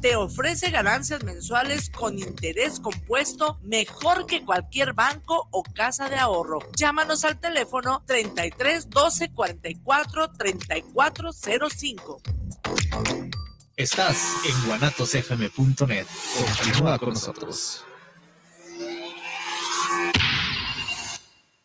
te ofrece ganancias mensuales con interés compuesto mejor que cualquier banco o casa de ahorro. Llámanos al teléfono 33 12 44 34 05. Estás en guanatosfm.net. Continúa con nosotros.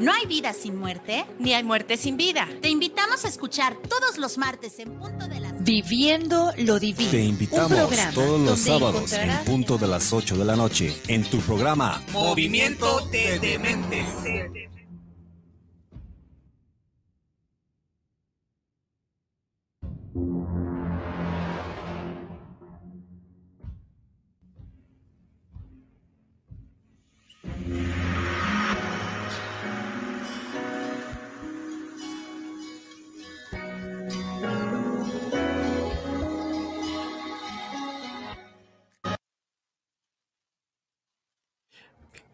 No hay vida sin muerte, ni hay muerte sin vida. Te invitamos a escuchar todos los martes en punto de las... Viviendo lo divino. Te invitamos todos los sábados en punto de las 8 de la noche en tu programa Movimiento de Dementes.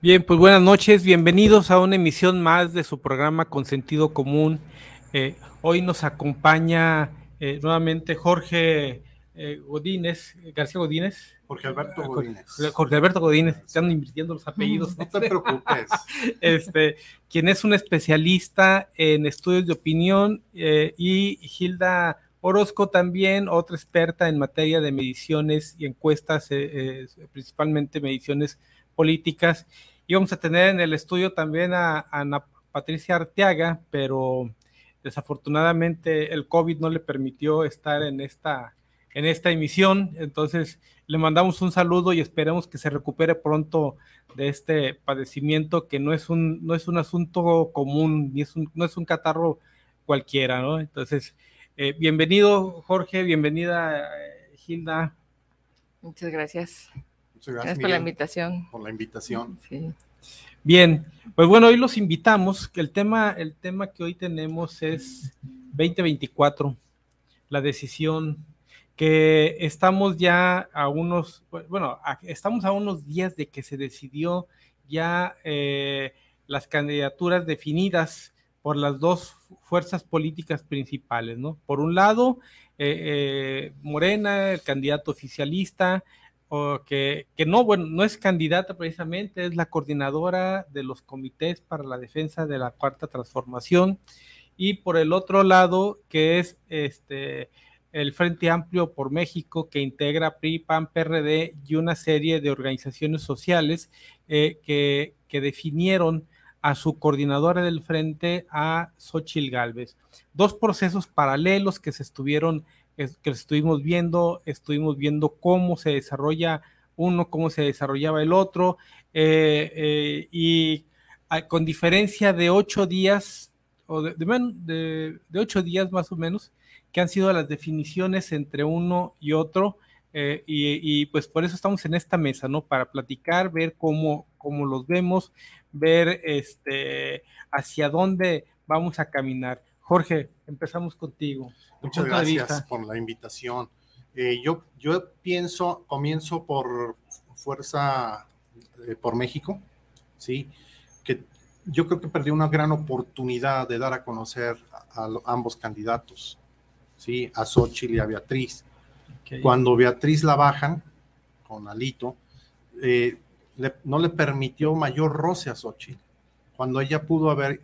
Bien, pues buenas noches, bienvenidos a una emisión más de su programa con sentido común. Eh, hoy nos acompaña eh, nuevamente Jorge eh, Godínez, García Godínez. Jorge Alberto Godínez. Jorge Alberto Godínez, están invirtiendo los apellidos. No, te preocupes. este, quien es un especialista en estudios de opinión y Gilda Orozco también, otra experta en materia de mediciones y encuestas, principalmente mediciones políticas y vamos a tener en el estudio también a, Ana Patricia Arteaga, pero desafortunadamente el COVID no le permitió estar en esta, en esta emisión. Entonces le mandamos un saludo y esperemos que se recupere pronto de este padecimiento que no es un, no es un asunto común, ni es un, no es un catarro cualquiera, ¿no? Entonces, eh, bienvenido Jorge, bienvenida eh, Gilda. Muchas gracias gracias, por la invitación. Por la invitación. Sí. Bien, pues bueno, hoy los invitamos. El tema, el tema que hoy tenemos es 2024, la decisión que estamos ya a unos, bueno, estamos a unos días de que se decidió ya eh, las candidaturas definidas por las dos fuerzas políticas principales, ¿no? Por un lado, eh, eh, Morena, el candidato oficialista, que, no, bueno, no es candidata precisamente, es la coordinadora de los comités para la defensa de la cuarta transformación. Y por el otro lado, que es este el Frente Amplio por México, que integra PRI, PAN, PRD y una serie de organizaciones sociales eh, que, que definieron a su coordinadora del frente, a Xochil Gálvez. Dos procesos paralelos que se estuvieron que estuvimos viendo, estuvimos viendo cómo se desarrolla uno, cómo se desarrollaba el otro, eh, eh, y con diferencia de ocho días, o de, ocho días más o menos, que han sido las definiciones entre uno y otro, eh, y, pues por eso estamos en esta mesa, ¿no? Para platicar, ver cómo, cómo los vemos, ver este, hacia dónde vamos a caminar. Jorge, empezamos contigo. Muchas gracias por la invitación. Eh, yo, yo pienso, comienzo por Fuerza eh, por México, ¿sí? Que yo creo que perdió una gran oportunidad de dar a conocer a, ambos candidatos, ¿sí? A Xochitl y a Beatriz. Cuando Beatriz la bajan con Alito, eh, no le permitió mayor roce a Xochitl, cuando ella pudo haber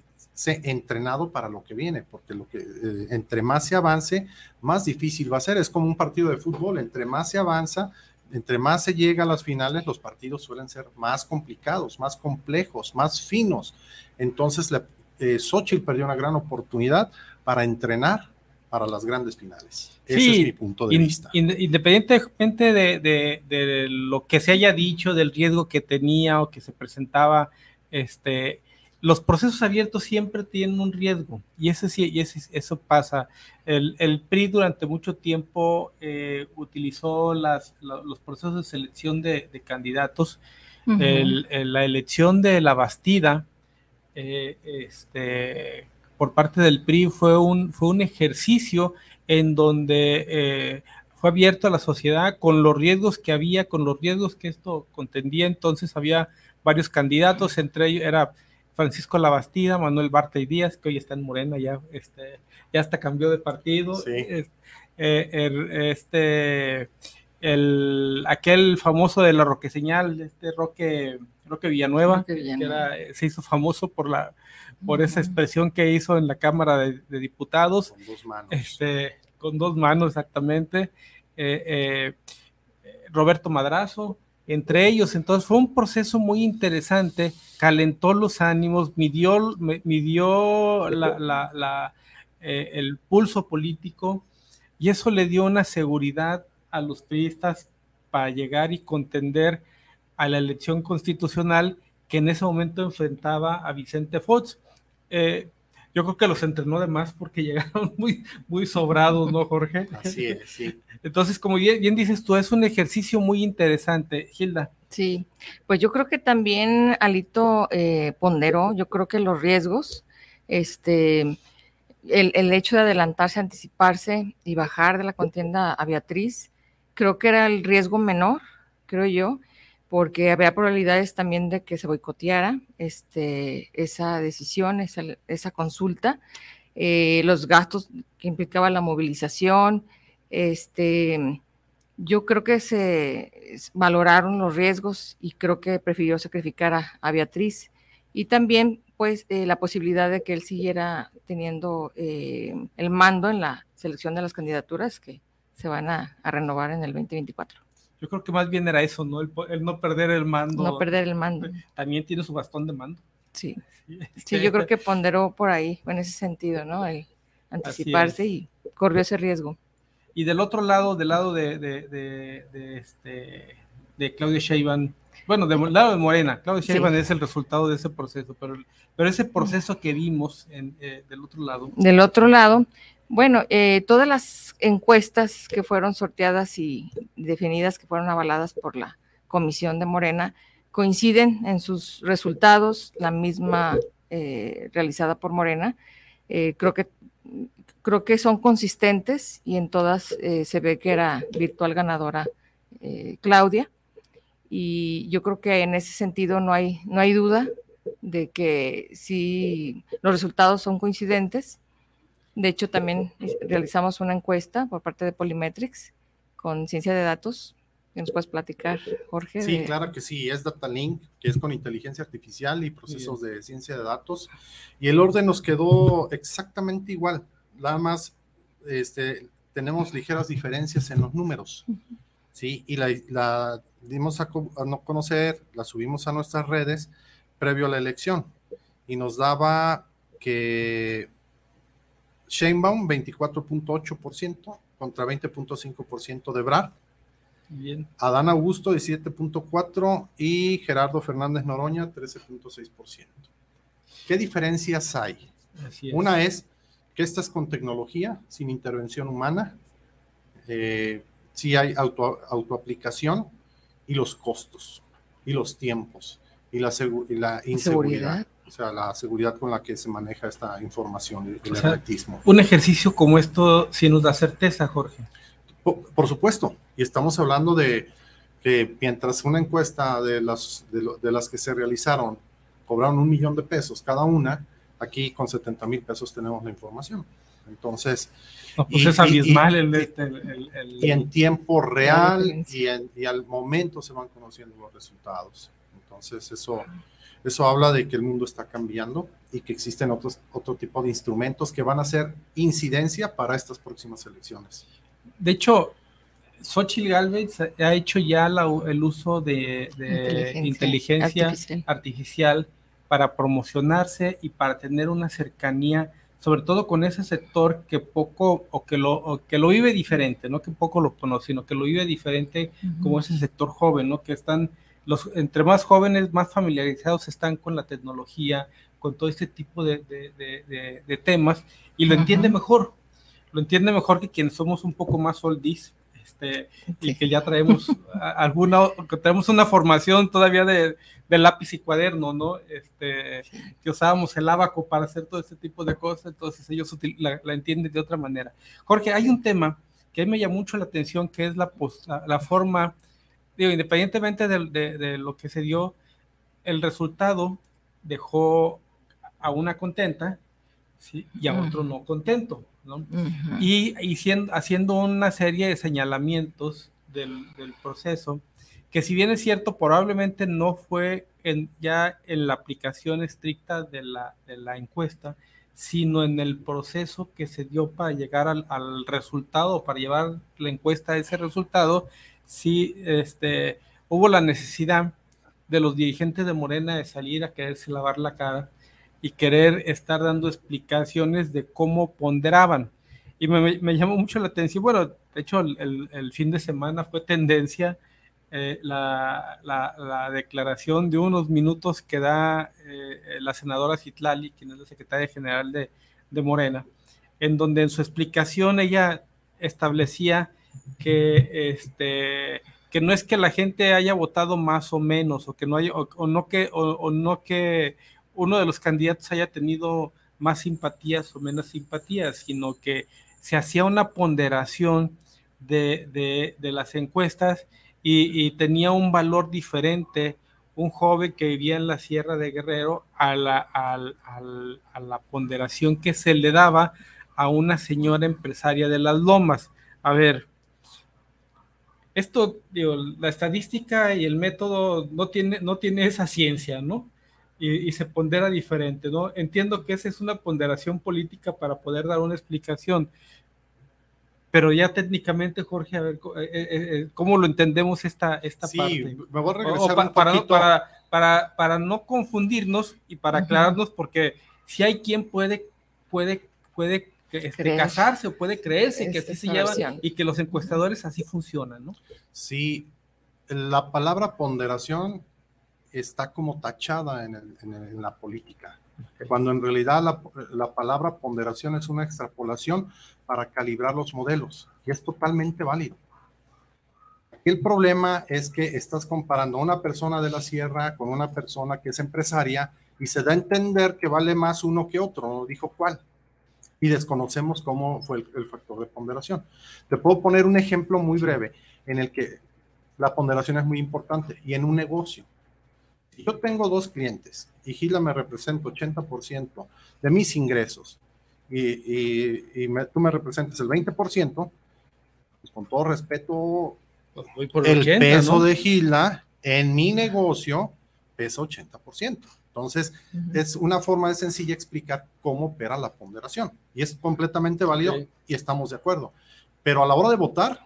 entrenado para lo que viene, porque lo que eh, entre más se avance, más difícil va a ser. Es como un partido de fútbol, entre más se avanza, entre más se llega a las finales, los partidos suelen ser más complicados, más complejos, más finos. Entonces, la, eh, Xochitl perdió una gran oportunidad para entrenar para las grandes finales. Ese es mi punto de vista. Independientemente de, de, lo que se haya dicho, del riesgo que tenía o que se presentaba, este, los procesos abiertos siempre tienen un riesgo y, ese, y ese, eso pasa. El, el, PRI durante mucho tiempo eh, utilizó las, los procesos de selección de, candidatos. la elección de la Bastida eh, este, por parte del PRI fue un, fue un ejercicio en donde eh, fue abierto a la sociedad con los riesgos que había, con los riesgos que esto contendía. Entonces había varios candidatos, entre ellos era Francisco Labastida, Manuel Barta y Díaz, que hoy está en Morena, ya, este, ya hasta cambió de partido. Eh, este, el, aquel famoso de la Roque Señal, este Roque, Roque Villanueva, que se hizo famoso por la por esa expresión que hizo en la Cámara de, Diputados. Con dos manos. Este, con dos manos, exactamente. Eh, eh, Roberto Madrazo, entre ellos. Entonces fue un proceso muy interesante, calentó los ánimos, midió, midió eh, el pulso político y eso le dio una seguridad a los periodistas para llegar y contender a la elección constitucional que en ese momento enfrentaba a Vicente Fox. Eh, yo creo que los entrenó de más porque llegaron muy, muy sobrados, ¿no, Jorge? Así es, sí. Entonces, como bien, dices tú, es un ejercicio muy interesante, Gilda. Sí, pues yo creo que también Alito eh, ponderó, yo creo que los riesgos, este, el, el, hecho de adelantarse, anticiparse y bajar de la contienda a Beatriz, creo que era el riesgo menor, creo yo, porque había probabilidades también de que se boicoteara este, esa decisión, esa, consulta, eh, los gastos que implicaba la movilización, este, yo creo que se valoraron los riesgos y creo que prefirió sacrificar a, Beatriz y también pues eh, la posibilidad de que él siguiera teniendo eh, el mando en la selección de las candidaturas que se van a renovar en el 2024. Yo creo que más bien era eso, ¿no? El, no perder el mando. No perder el mando. También tiene su bastón de mando. Sí. Sí, yo creo que ponderó por ahí, en ese sentido, ¿no? El anticiparse y corrió ese riesgo. Y del otro lado, del lado de, de, de, este, de Claudia Sheinbaum, bueno, del lado de Morena, Claudia Sheinbaum es el resultado de ese proceso, pero, pero ese proceso que vimos en, eh, del otro lado. Del otro lado, bueno, eh, todas las encuestas que fueron sorteadas y definidas, que fueron avaladas por la Comisión de Morena, coinciden en sus resultados, la misma eh, realizada por Morena. Eh, creo, que, creo que son consistentes y en todas se ve que era virtual ganadora Claudia. Y yo creo que en ese sentido no hay, no hay duda de que si los resultados son coincidentes de hecho, también realizamos una encuesta por parte de Polymetrics con ciencia de datos. ¿Qué nos puedes platicar, Jorge? Sí, claro que sí, es DataLink, que es con inteligencia artificial y procesos de ciencia de datos. Y el orden nos quedó exactamente igual. Nada más este, tenemos ligeras diferencias en los números. Sí, y la, dimos a, a no conocer, la subimos a nuestras redes previo a la elección. Y nos daba que Sheinbaum 24.8% contra 20.5% de Brad. Bien. Adán Augusto 17.4% y Gerardo Fernández Noroña 13.6%. ¿Qué diferencias hay? Una es que esta es con tecnología, sin intervención humana. Eh, sí hay auto, autoaplicación y los costos y los tiempos y la, y la inseguridad o sea, la seguridad con la que se maneja esta información el hermetismo. Un ejercicio como esto sí nos da certeza, Jorge. Por, supuesto, y estamos hablando de que mientras una encuesta de las, de, las que se realizaron cobraron un millón de pesos cada una, aquí con 70 mil pesos tenemos la información. Entonces, pues y, es abismal este, el, y, en tiempo real y, y al momento se van conociendo los resultados. Entonces, eso eso habla de que el mundo está cambiando y que existen otros, otro tipo de instrumentos que van a ser incidencia para estas próximas elecciones. De hecho, Xochitl Galvez ha hecho ya el uso de, inteligencia, artificial. para promocionarse y para tener una cercanía, sobre todo con ese sector que poco o que lo, que lo vive diferente, no que poco lo conoce, sino que lo vive diferente como ese sector joven, ¿no? que están los, entre más jóvenes, más familiarizados están con la tecnología, con todo este tipo de, temas, y lo entiende mejor, lo entiende mejor que quienes somos un poco más oldies, este, y que ya traemos alguna, que tenemos una formación todavía de, lápiz y cuaderno, ¿no? Este, que usábamos el abaco para hacer todo este tipo de cosas, entonces ellos la, entienden de otra manera. Jorge, hay un tema que a mí me llama mucho la atención, que es la, la, forma, digo, independientemente de, de lo que se dio, el resultado dejó a una contenta ¿sí? y a otro no contento. ¿no? Y, haciendo una serie de señalamientos del, proceso, que si bien es cierto, probablemente no fue en, ya en la aplicación estricta de la, de la encuesta, sino en el proceso que se dio para llegar al, al, resultado, para llevar la encuesta a ese resultado, sí este, hubo la necesidad de los dirigentes de Morena de salir a quererse lavar la cara y querer estar dando explicaciones de cómo ponderaban. Y me, me llamó mucho la atención, bueno, de hecho el, el, fin de semana fue tendencia eh, la, la, declaración de unos minutos que da eh, la senadora Citlali, quien es la secretaria general de, de Morena, en donde en su explicación ella establecía que este que no es que la gente haya votado más o menos o que no haya o, no que o, no que uno de los candidatos haya tenido más simpatías o menos simpatías, sino que se hacía una ponderación de, las encuestas y, tenía un valor diferente un joven que vivía en la Sierra de Guerrero a la, a la ponderación que se le daba a una señora empresaria de las lomas. A ver, esto, digo, la estadística y el método no tiene, no tiene esa ciencia, ¿no? Y, se pondera diferente, ¿no? Entiendo que esa es una ponderación política para poder dar una explicación, pero ya técnicamente, Jorge, a ver, eh, eh, eh, ¿cómo lo entendemos esta, esta sí, parte? me voy a regresar un para, para, para, para, no confundirnos y para aclararnos, porque si hay quien puede, puede, puede este, casarse o puede creerse que así se lleva y que los encuestadores así funcionan, ¿no? Sí, la palabra ponderación está como tachada en, la política, cuando en realidad la, la, palabra ponderación es una extrapolación para calibrar los modelos y es totalmente válido. El problema es que estás comparando a una persona de la sierra con una persona que es empresaria y se da a entender que vale más uno que otro, no dijo cuál y desconocemos cómo fue el, factor de ponderación. Te puedo poner un ejemplo muy breve en el que la ponderación es muy importante y en un negocio. Si yo tengo dos clientes y Gila me representa 80% de mis ingresos y, tú me representas el 20%, pues con todo respeto, pues el peso de Gila en mi negocio pesa 80%. Entonces, es una forma de sencilla explicar cómo opera la ponderación. Y es completamente válido y estamos de acuerdo. Pero a la hora de votar,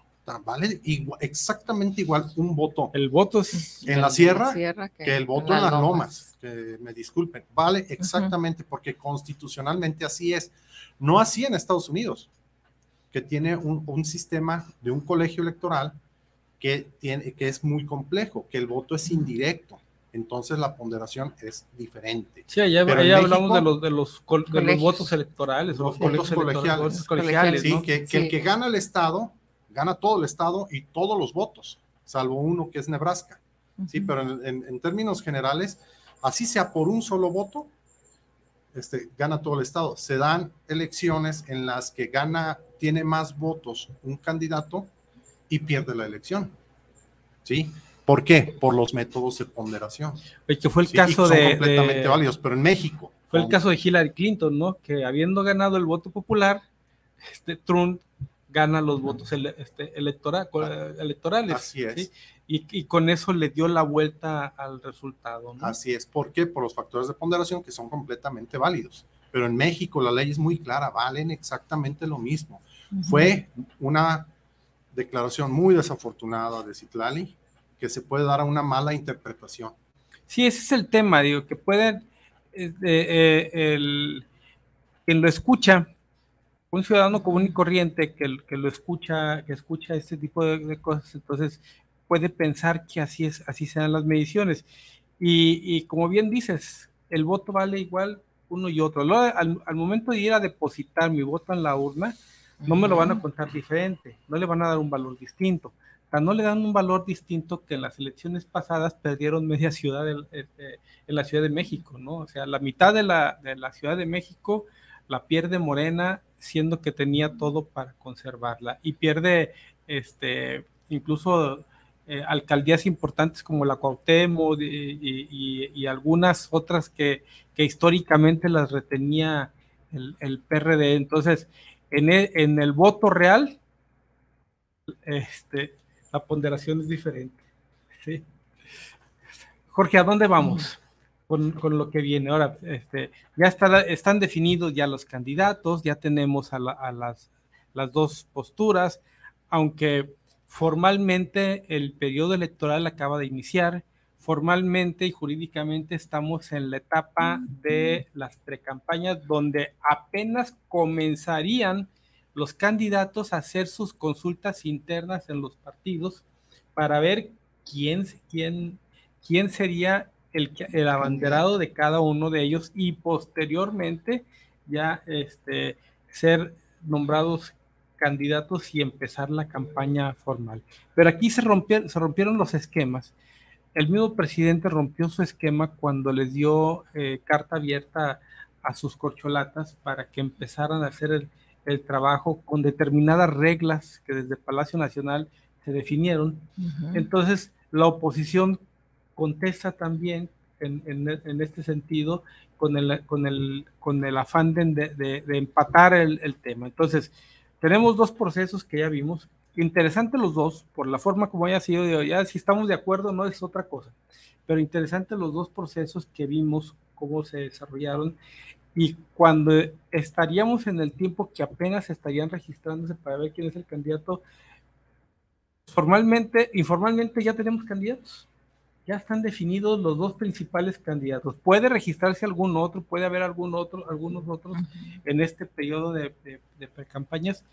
vale exactamente igual un voto. El voto es en la sierra, que, el voto en las lomas. Que me disculpen, vale exactamente porque constitucionalmente así es. No así en Estados Unidos, que tiene un, un sistema de un colegio electoral que, tiene, que es muy complejo, que el voto es indirecto entonces la ponderación es diferente. Sí, allá, hablamos de los, de los, votos electorales, los, votos colegiales. Sí, que, el que gana el Estado, gana todo el Estado y todos los votos, salvo uno que es Nebraska. Sí, pero en, términos generales, así sea por un solo voto, este, gana todo el Estado. Se dan elecciones en las que gana, tiene más votos un candidato y pierde la elección. ¿Sí? ¿Por qué? Por los métodos de ponderación. que fue el caso son de. completamente válidos, pero en México. Fue el caso de Hillary Clinton, ¿no? Que habiendo ganado el voto popular, este, Trump gana los votos este, ah, electorales. Así es. Y, con eso le dio la vuelta al resultado. ¿no? Así es. ¿Por qué? Por los factores de ponderación que son completamente válidos. Pero en México la ley es muy clara, valen exactamente lo mismo. Fue una declaración muy desafortunada de Citlali, que se puede dar a una mala interpretación. Sí, ese es el tema, digo, que pueden, eh, eh, el, quien lo escucha, un ciudadano común y corriente que, que lo escucha, que escucha este tipo de, cosas, entonces puede pensar que así es, así sean las mediciones. Y, como bien dices, el voto vale igual uno y otro. al, al, momento de ir a depositar mi voto en la urna, no me lo van a contar diferente, no le van a dar un valor distinto. No le dan un valor distinto que en las elecciones pasadas perdieron media ciudad en, la Ciudad de México, ¿no? O sea, la mitad de la, de la Ciudad de México la pierde Morena, siendo que tenía todo para conservarla, y pierde este, incluso eh, alcaldías importantes como la Cuauhtémoc y, algunas otras que, históricamente las retenía el, PRD. Entonces, en el, en el, voto real, este, la ponderación es diferente. Jorge, ¿a dónde vamos con, lo que viene? Ahora, este, ya está, están definidos ya los candidatos, ya tenemos a, a las, las dos posturas, aunque Formalmente el periodo electoral acaba de iniciar. Formalmente y jurídicamente estamos en la etapa de las precampañas donde apenas comenzarían los candidatos a hacer sus consultas internas en los partidos para ver quién, quién, quién sería el, el abanderado de cada uno de ellos y posteriormente ya este, ser nombrados candidatos y empezar la campaña formal. Pero aquí se rompieron, se rompieron los esquemas. El mismo presidente rompió su esquema cuando les dio eh, carta abierta a sus corcholatas para que empezaran a hacer el, trabajo con determinadas reglas que desde Palacio Nacional se definieron. Entonces, la oposición contesta también en, este sentido con el, con el, con el afán de, empatar el, el, tema. Entonces, tenemos dos procesos que ya vimos, interesantes los dos, por la forma como haya sido, ya si estamos de acuerdo no es otra cosa, pero interesantes los dos procesos que vimos, cómo se desarrollaron y cuando estaríamos en el tiempo que apenas estarían registrándose para ver quién es el candidato, formalmente, informalmente ya tenemos candidatos ya están definidos los dos principales candidatos. Puede registrarse algún otro, puede haber algún otro, algunos otros en este periodo de, de, precampañas,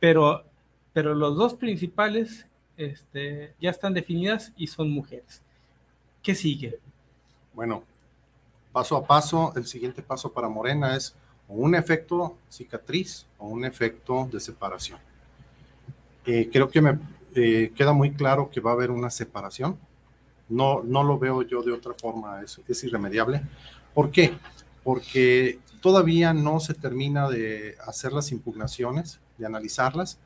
pero, pero los dos principales este, ya están definidas y son mujeres. ¿Qué sigue? Bueno, paso a paso, el siguiente paso para Morena es un efecto cicatriz o un efecto de separación. Eh, creo que me eh, queda muy claro que va a haber una separación no, no lo veo yo de otra forma, es, es irremediable. ¿Por qué? Porque todavía no se termina de hacer las impugnaciones, de analizarlas,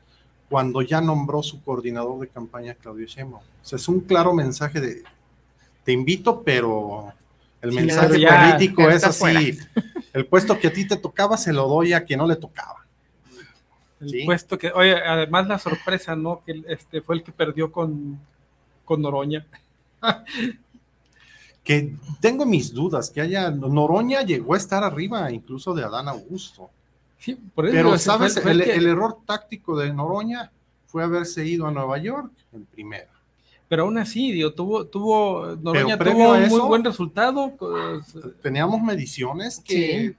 cuando ya nombró su coordinador de campaña, Claudio Sheinbaum. O sea, es un claro mensaje de, te invito, pero el mensaje político es así, el puesto que a ti te tocaba se lo doy a quien no le tocaba. El puesto que, oye, además la sorpresa, ¿no? Que este fue el que perdió con, con Noroña que tengo mis dudas, que haya, Noroña llegó a estar arriba incluso de Adán Augusto. Sí, Pero, ¿sabes? el, error táctico de Noroña fue haberse ido a Nueva York en primera. Pero aún así, tuvo, tuvo, Noroña tuvo un muy buen resultado. Teníamos mediciones que...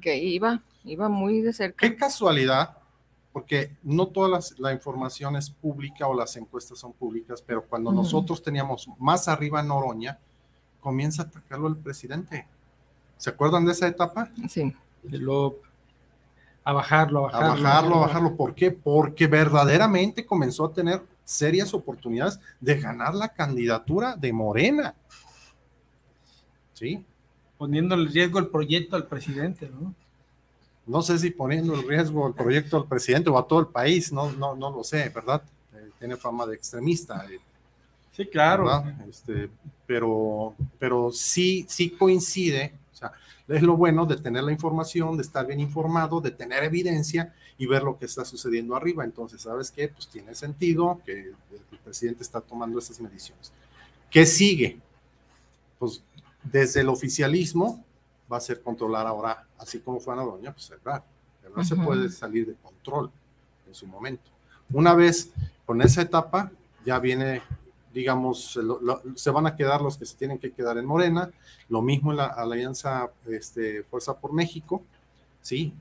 que iba, iba muy de cerca. Qué casualidad porque no toda la información es pública o las encuestas son públicas, pero cuando nosotros teníamos más arriba Noroña, comienza a atacarlo el presidente. ¿Se acuerdan de esa etapa? Sí. a bajarlo, a bajarlo. A bajarlo, a bajarlo. ¿Por qué? Porque verdaderamente comenzó a tener serias oportunidades de ganar la candidatura de Morena. ¿Sí? Poniendo en riesgo el proyecto al presidente, ¿no? no sé si poniendo en riesgo el proyecto del presidente o a todo el país, no, no, no lo sé, ¿verdad? Eh, tiene fama de extremista. Eh, sí, claro. Este, pero, pero sí, sí coincide, o sea, es lo bueno de tener la información, de estar bien informado, de tener evidencia y ver lo que está sucediendo arriba. Entonces, ¿sabes qué? Pues tiene sentido que el presidente está tomando esas mediciones. ¿Qué sigue? Pues desde el oficialismo, va a ser controlar ahora, así como fue Noroña, pues cerrar. No se puede salir de control en su momento. Una vez con esa etapa, ya viene, digamos, se van a quedar los que se tienen que quedar en Morena, lo mismo en la Alianza este, Fuerza por México, ¿sí?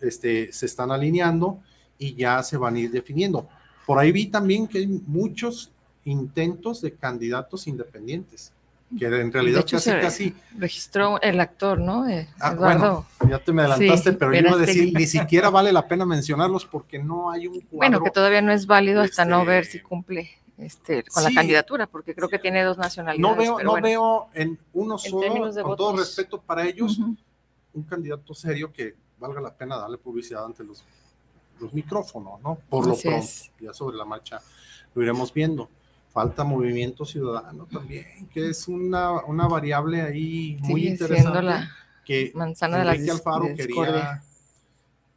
Este, se están alineando y ya se van a ir definiendo. Por ahí vi también que hay muchos intentos de candidatos independientes. que en realidad casi, casi registró el actor, ¿no? Eh, ah, Eduardo. ya te me adelantaste, pero yo iba a decir, ni siquiera vale la pena mencionarlos porque no hay un cuadro. Bueno, que todavía no es válido hasta no ver si cumple este, con la candidatura, porque creo que tiene dos nacionalidades. No veo, no veo en uno solo, con todo respeto para ellos, un candidato serio que valga la pena darle publicidad ante los, los micrófonos, ¿no? Por lo pronto, ya sobre la marcha lo iremos viendo falta movimiento ciudadano también, que es una, una variable ahí muy interesante. La que manzana de la Alfaro quería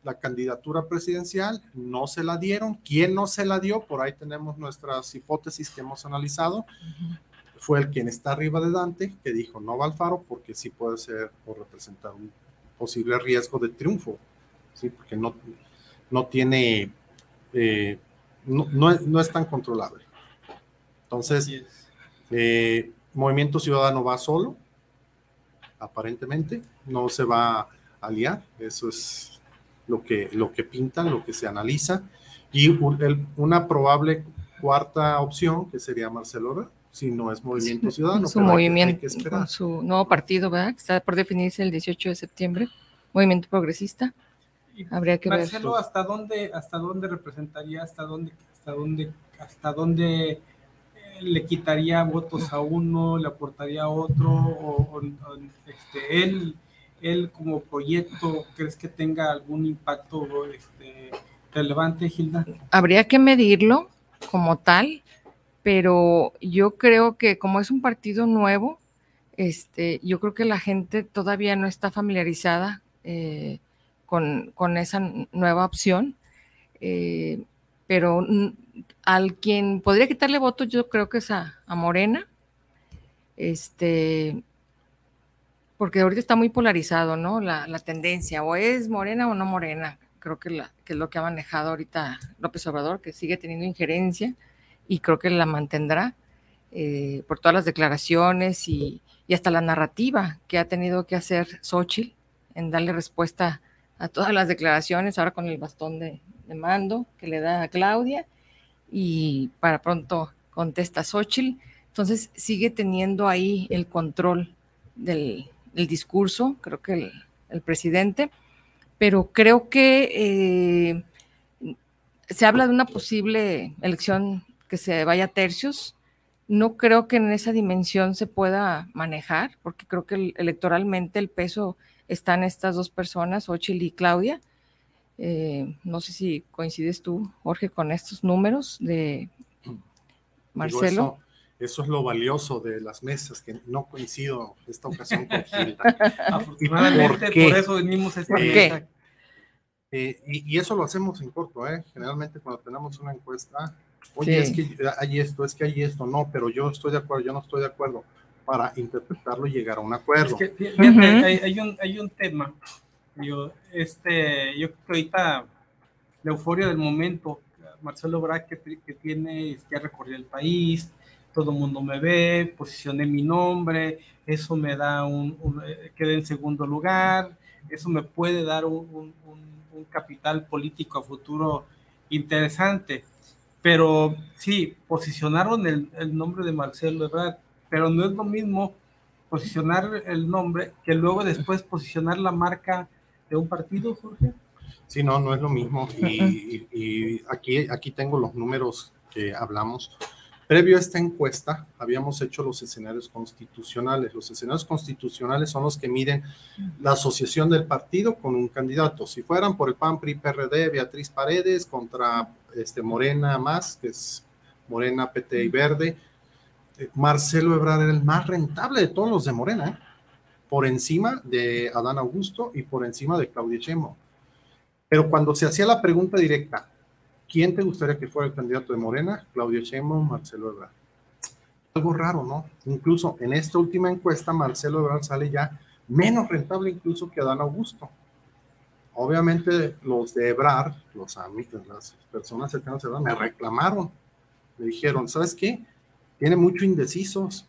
la candidatura presidencial, no se la dieron. ¿Quién no se la dio? Por ahí tenemos nuestras hipótesis que hemos analizado. Fue el quien está arriba de Dante, que dijo no va Alfaro porque sí puede ser o representar un posible riesgo de triunfo, ¿sí? porque no, no tiene, eh, no, no es tan controlable. Entonces, eh, Movimiento Ciudadano va solo, aparentemente, no se va a aliar, eso es lo que, lo que pintan, lo que se analiza, y una probable cuarta opción, que sería Marcelo si no es Movimiento Ciudadano. Su movimiento, su nuevo partido, ¿verdad? Que está por definirse el 18 de septiembre, Movimiento Progresista. Habría que Marcelo, ¿hasta dónde, hasta dónde representaría, hasta dónde, hasta dónde, hasta dónde le quitaría votos a uno, le aportaría a otro, o, este, él, él como proyecto, ¿crees que tenga algún impacto este, relevante, Gilda? Habría que medirlo como tal, pero yo creo que como es un partido nuevo, este, yo creo que la gente todavía no está familiarizada eh, con, con, esa nueva opción, eh, pero al quien podría quitarle votos, yo creo que es a, Morena, este, porque ahorita está muy polarizado, ¿no? La, tendencia, o es Morena o no Morena, creo la, que es lo que ha manejado ahorita López Obrador, que sigue teniendo injerencia y creo que la mantendrá eh, por todas las declaraciones y, hasta la narrativa que ha tenido que hacer Xochitl en darle respuesta a todas las declaraciones, ahora con el bastón de mando que le da a Claudia y para pronto contesta Xochitl. Entonces sigue teniendo ahí el control del, discurso, creo que el, presidente, pero creo que eh, se habla de una posible elección que se vaya a tercios. No creo que en esa dimensión se pueda manejar, porque creo que electoralmente el peso está en estas dos personas, Xochitl y Claudia. Eh, no sé si coincides tú, Jorge, con estos números de Marcelo. eso, es lo valioso de las mesas, que no coincido esta ocasión con Gilda. Afortunadamente, por, eso venimos a esta eh, y, eso lo hacemos en corto, ¿eh? Generalmente cuando tenemos una encuesta, oye, es que hay esto, es que hay esto, no, pero yo estoy de acuerdo, yo no estoy de acuerdo, para interpretarlo y llegar a un acuerdo. hay, un, hay un tema yo, este, yo creo que ahorita la euforia del momento, Marcelo Braque que, que tiene, que recorrido el país, todo el mundo me ve, posicioné mi nombre, eso me da un, un queda en segundo lugar, eso me puede dar un, un, un, capital político a futuro interesante. Pero sí, posicionaron el, el nombre de Marcelo Ebrard, pero no es lo mismo posicionar el nombre que luego después posicionar la marca de un partido, Jorge? Sí, no, no es lo mismo. Y, aquí, aquí tengo los números que hablamos. Previo a esta encuesta, habíamos hecho los escenarios constitucionales. Los escenarios constitucionales son los que miden la asociación del partido con un candidato. Si fueran por el PAN, PRI, PRD, Beatriz Paredes contra este, Morena más, que es Morena, PT y Verde, eh, Marcelo Ebrard era el más rentable de todos los de Morena. ¿eh? por encima de Adán Augusto y por encima de Claudia Sheinbaum. Pero cuando se hacía la pregunta directa, ¿quién te gustaría que fuera el candidato de Morena? Claudia Sheinbaum, Marcelo Ebrard. Algo raro, ¿no? Incluso en esta última encuesta, Marcelo Ebrard sale ya menos rentable incluso que Adán Augusto. Obviamente los de Ebrard, los amigos, las personas cercanas a Ebrard, me reclamaron. Me dijeron, ¿sabes qué? Tiene mucho indecisos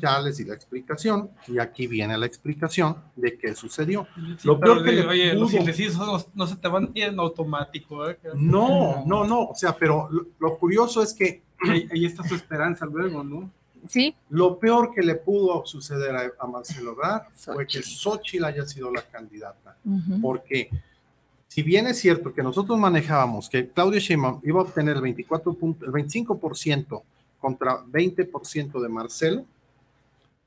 ya les di la explicación y aquí viene la explicación de qué sucedió. lo peor que oye, los indecisos no, se te van en automático. ¿eh? No, no, no, o sea, pero lo, curioso es que... Ahí, está su esperanza luego, ¿no? Sí. Lo peor que le pudo suceder a, Marcelo Ebrard fue que Xochitl haya sido la candidata. Porque si bien es cierto que nosotros manejábamos que Claudia Sheinbaum iba a obtener el, 24 el 25% contra 20% de Marcelo,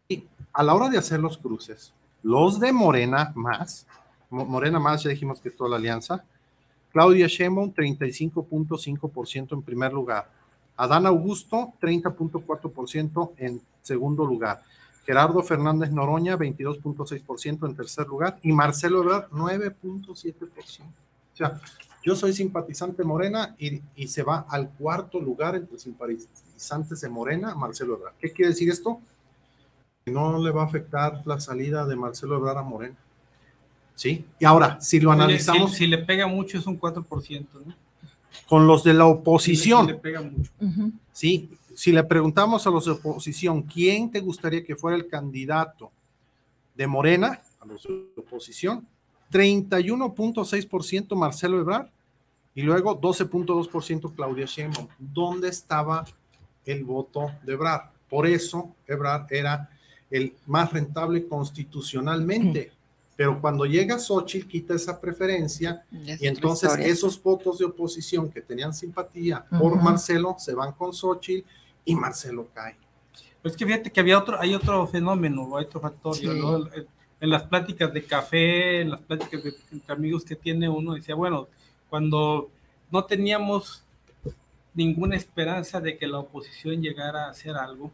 y a la hora de hacer los cruces, los de Morena más, Morena más, ya dijimos que es toda la alianza, Claudia Sheinbaum 35.5% en primer lugar, Adán Augusto 30.4% en segundo lugar, Gerardo Fernández Noroña 22.6% en tercer lugar y Marcelo Ebrard 9.7%. O sea, yo soy simpatizante Morena y, y, se va al cuarto lugar entre simpatizantes de Morena, Marcelo Ebrard. ¿Qué quiere decir esto? Que no le va a afectar la salida de Marcelo Ebrard a Morena. ¿Sí? Y ahora, si lo analizamos... Si, le pega mucho es un 4%, ¿no? Con los de la oposición. Si le pega mucho. Sí, si le preguntamos a los de oposición, ¿quién te gustaría que fuera el candidato de Morena, a los de oposición? 31.6% Marcelo Ebrard y luego 12.2% Claudia Sheinbaum. ¿Dónde estaba el voto de Ebrard? Por eso Ebrard era el más rentable constitucionalmente. Pero cuando llega Xochitl, quita esa preferencia y entonces esos votos de oposición que tenían simpatía por Marcelo se van con Xochitl y Marcelo cae. Pues que fíjate que había otro, hay otro fenómeno, hay otro factor, En las pláticas de café, en las pláticas de, entre amigos que tiene uno, decía, bueno, cuando no teníamos ninguna esperanza de que la oposición llegara a hacer algo,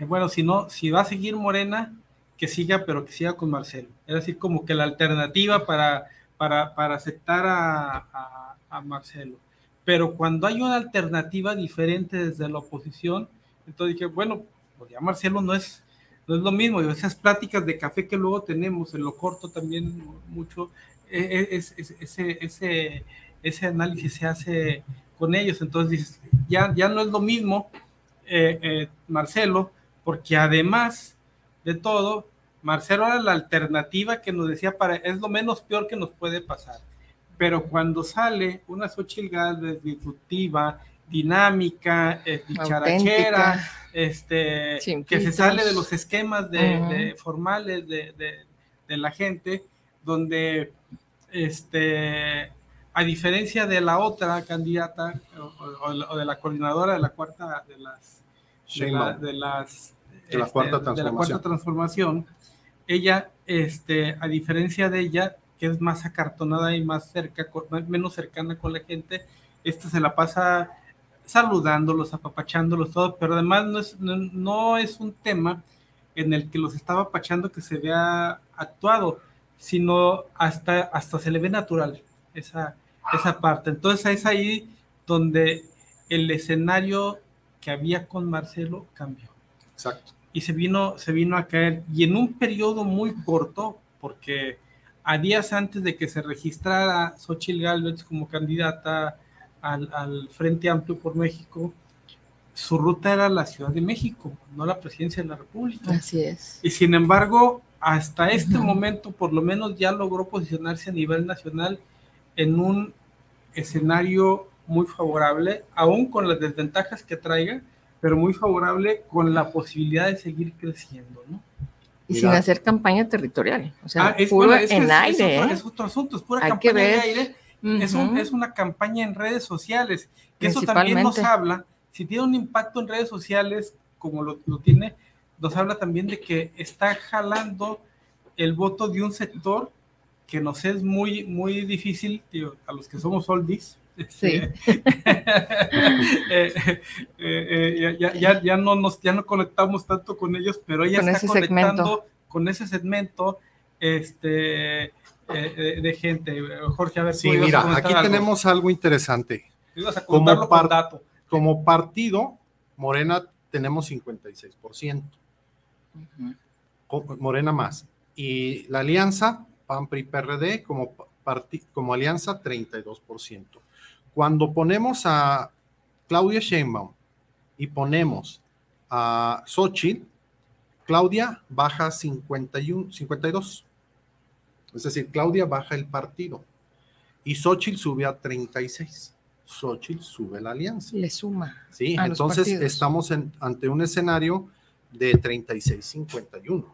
bueno, si no, si va a seguir Morena, que siga, pero que siga con Marcelo. Es decir, como que la alternativa para, para, para aceptar a, a, a Marcelo. Pero cuando hay una alternativa diferente desde la oposición, entonces dije, bueno, pues ya Marcelo no es, no es lo mismo, esas pláticas de café que luego tenemos, en lo corto también mucho, e, e, es, ese, ese, ese análisis se hace con ellos, entonces ya, ya no es lo mismo eh, eh, Marcelo, porque además de todo, Marcelo era la alternativa que nos decía para, es lo menos peor que nos puede pasar. Pero cuando sale una Xochitl Galvez disruptiva, dinámica, eh, dicharachera, este, que se sale de los esquemas de, formales de, de, la gente, donde este, a diferencia de la otra candidata o, de la coordinadora de la cuarta de las de, las de la, cuarta este, de la cuarta transformación, ella, este, a diferencia de ella, que es más acartonada y más cerca, menos cercana con la gente, esta se la pasa saludándolos, apapachándolos, todo, pero además no es, no, es un tema en el que los estaba apachando que se vea actuado, sino hasta, hasta se le ve natural esa, esa parte. Entonces es ahí donde el escenario que había con Marcelo cambió. Exacto. Y se vino, se vino a caer, y en un periodo muy corto, porque a días antes de que se registrara Xochitl Gálvez como candidata al, Frente Amplio por México, su ruta era la Ciudad de México, no la presidencia de la República. Así es. Y sin embargo, hasta este momento, por lo menos ya logró posicionarse a nivel nacional en un escenario muy favorable, aún con las desventajas que traiga, pero muy favorable con la posibilidad de seguir creciendo, ¿no? Y sin hacer campaña territorial. O sea, ah, es, puro en aire. ¿eh? Es otro, asunto, es pura campaña en aire. es, es, una campaña en redes sociales, que eso también nos habla, si tiene un impacto en redes sociales, como lo, lo tiene, nos habla también de que está jalando el voto de un sector que nos es muy, muy difícil, a los que somos oldies, Sí. Eh, eh, eh, ya, ya, ya, no nos, ya no conectamos tanto con ellos, pero ella está conectando con ese segmento este, de gente. Jorge, a ver Sí, mira, aquí tenemos algo interesante. como, dato. como partido, Morena tenemos 56%. Morena más. Y la alianza, PAN, PRI, PRD, como, como alianza, 32%. Cuando ponemos a Claudia Sheinbaum y ponemos a Xochitl, Claudia baja 51, 52. Es decir, Claudia baja el partido y Xochitl sube a 36. Xochitl sube la alianza. Le suma. Sí, entonces estamos ante un escenario de 36-51.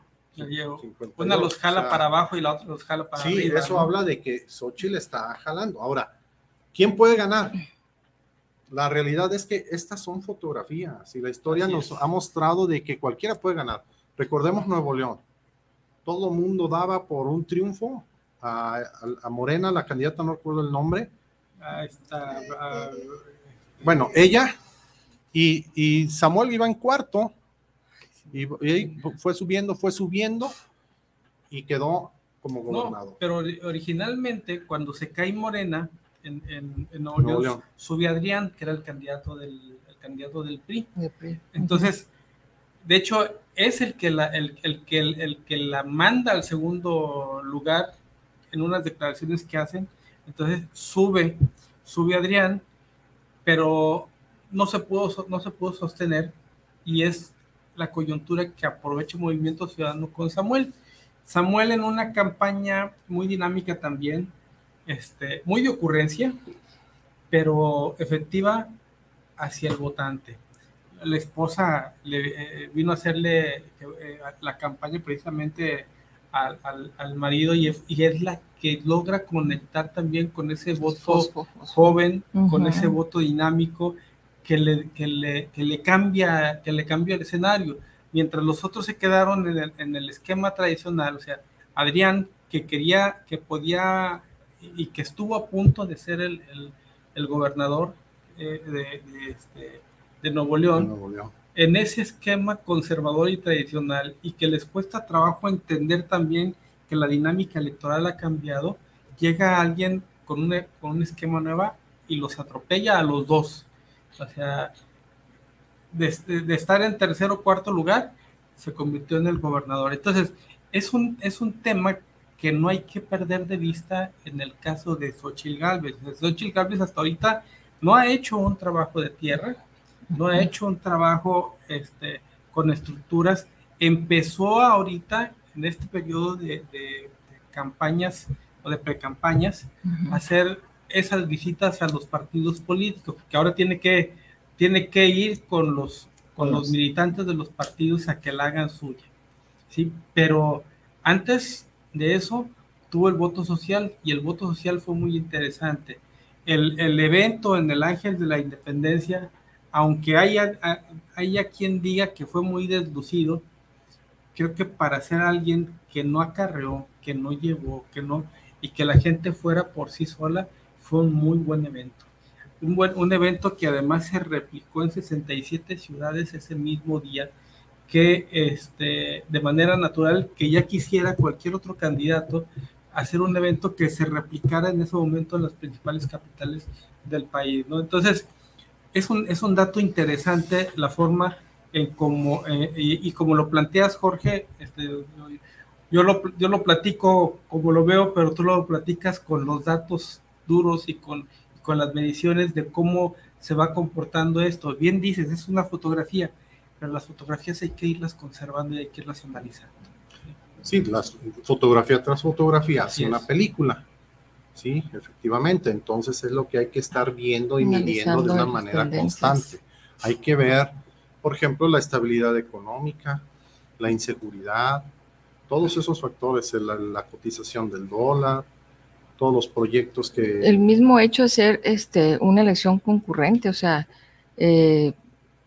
Una los jala para abajo y la otra los jala para arriba. Sí, eso habla de que Xochitl está jalando. Ahora, ¿quién puede ganar? La realidad es que estas son fotografías y la historia nos ha mostrado de que cualquiera puede ganar. Recordemos Nuevo León. Todo el mundo daba por un triunfo a, Morena, la candidata, no recuerdo el nombre. Ah, está, ah, bueno, ella y, Samuel iba en cuarto y, fue subiendo, fue subiendo y quedó como gobernador. pero originalmente cuando se cae Morena, en, Nuevo, León, sube Adrián, que era el candidato del, candidato del PRI. Entonces, de hecho, es el que, la, el, que, el, que la manda al segundo lugar en unas declaraciones que hacen. Entonces, sube, sube Adrián, pero no se pudo, no se pudo sostener y es la coyuntura que aprovecha el Movimiento Ciudadano con Samuel. Samuel en una campaña muy dinámica también, este, muy de ocurrencia, pero efectiva hacia el votante. La esposa le eh, vino a hacerle eh, la campaña precisamente al, al, marido y es, y es, la que logra conectar también con ese voto joven, con ese voto dinámico que le, que le, que le, cambia, que le cambia el escenario. Mientras los otros se quedaron en el, en el esquema tradicional, o sea, Adrián, que quería, que podía y que estuvo a punto de ser el, el, gobernador eh, de, este, de, Nuevo León, en ese esquema conservador y tradicional y que les cuesta trabajo entender también que la dinámica electoral ha cambiado, llega alguien con, una, con un esquema nueva y los atropella a los dos. O sea, de, de, estar en tercer o cuarto lugar, se convirtió en el gobernador. Entonces, es un, es un tema que no hay que perder de vista en el caso de Xochitl Galvez. Xochitl Galvez hasta ahorita no ha hecho un trabajo de tierra, no ha hecho un trabajo este, con estructuras. Empezó ahorita, en este periodo de, campañas o de precampañas, a hacer esas visitas a los partidos políticos, que ahora tiene que, tiene que ir con los, con los militantes de los partidos a que la hagan suya. ¿sí? Pero antes de eso tuvo el voto social y el voto social fue muy interesante. El, el evento en el Ángel de la Independencia, aunque haya, haya quien diga que fue muy deslucido, creo que para ser alguien que no acarreó, que no llevó, que no, y que la gente fuera por sí sola, fue un muy buen evento. Un, buen, un evento que además se replicó en 67 ciudades ese mismo día que este, de manera natural que ya quisiera cualquier otro candidato hacer un evento que se replicara en ese momento en las principales capitales del país, ¿no? Entonces, es un, es un dato interesante la forma en cómo, eh, y, como lo planteas, Jorge, este, yo, lo, yo lo platico como lo veo, pero tú lo platicas con los datos duros y con, con las mediciones de cómo se va comportando esto. Bien dices, es una fotografía, pero las fotografías hay que irlas conservando y hay que irlas analizando. Sí, las fotografía tras fotografía, así una película. Sí, efectivamente. Entonces es lo que hay que estar viendo y midiendo de una manera constante. Hay que ver, por ejemplo, la estabilidad económica, la inseguridad, todos esos factores, la, la cotización del dólar, todos los proyectos que... El mismo hecho de ser este, una elección concurrente, o sea, eh,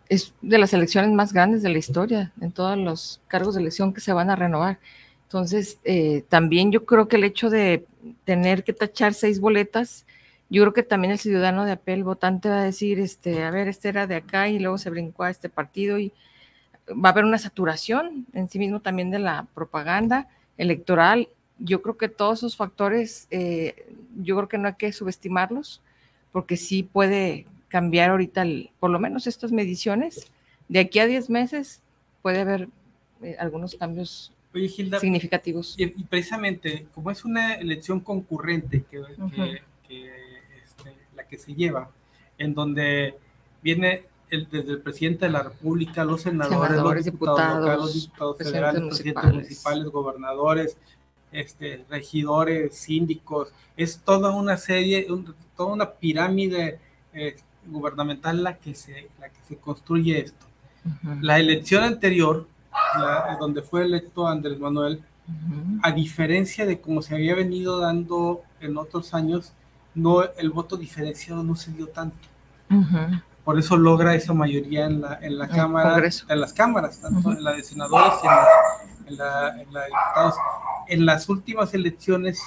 es de las elecciones más grandes de la historia, en todos los cargos de elección que se van a renovar. Entonces, eh, también yo creo que el hecho de tener que tachar seis boletas, yo creo que también el ciudadano de apel votante va a decir, este, a ver, este era de acá y luego se brincó a este partido y va a haber una saturación en sí mismo también de la propaganda electoral. Yo creo que todos esos factores, eh, yo creo que no hay que subestimarlos, porque sí puede cambiar ahorita, por lo menos estas mediciones. De aquí a 10 meses puede haber eh, algunos cambios significativos. Y, precisamente, como es una elección concurrente, que, este, la que se lleva, en donde viene el, desde el presidente de la República, los senadores, los diputados, los diputados federales, presidentes municipales, gobernadores, este, regidores, síndicos, es toda una serie, toda una pirámide eh, gubernamental la que se, la que se construye esto. La elección anterior, donde fue electo Andrés Manuel, a diferencia de como se había venido dando en otros años, no el voto diferenciado no se dio tanto. Por eso logra esa mayoría en la, en la Cámara, en las cámaras, tanto en la de senadores y en la, en la de diputados. En las últimas elecciones,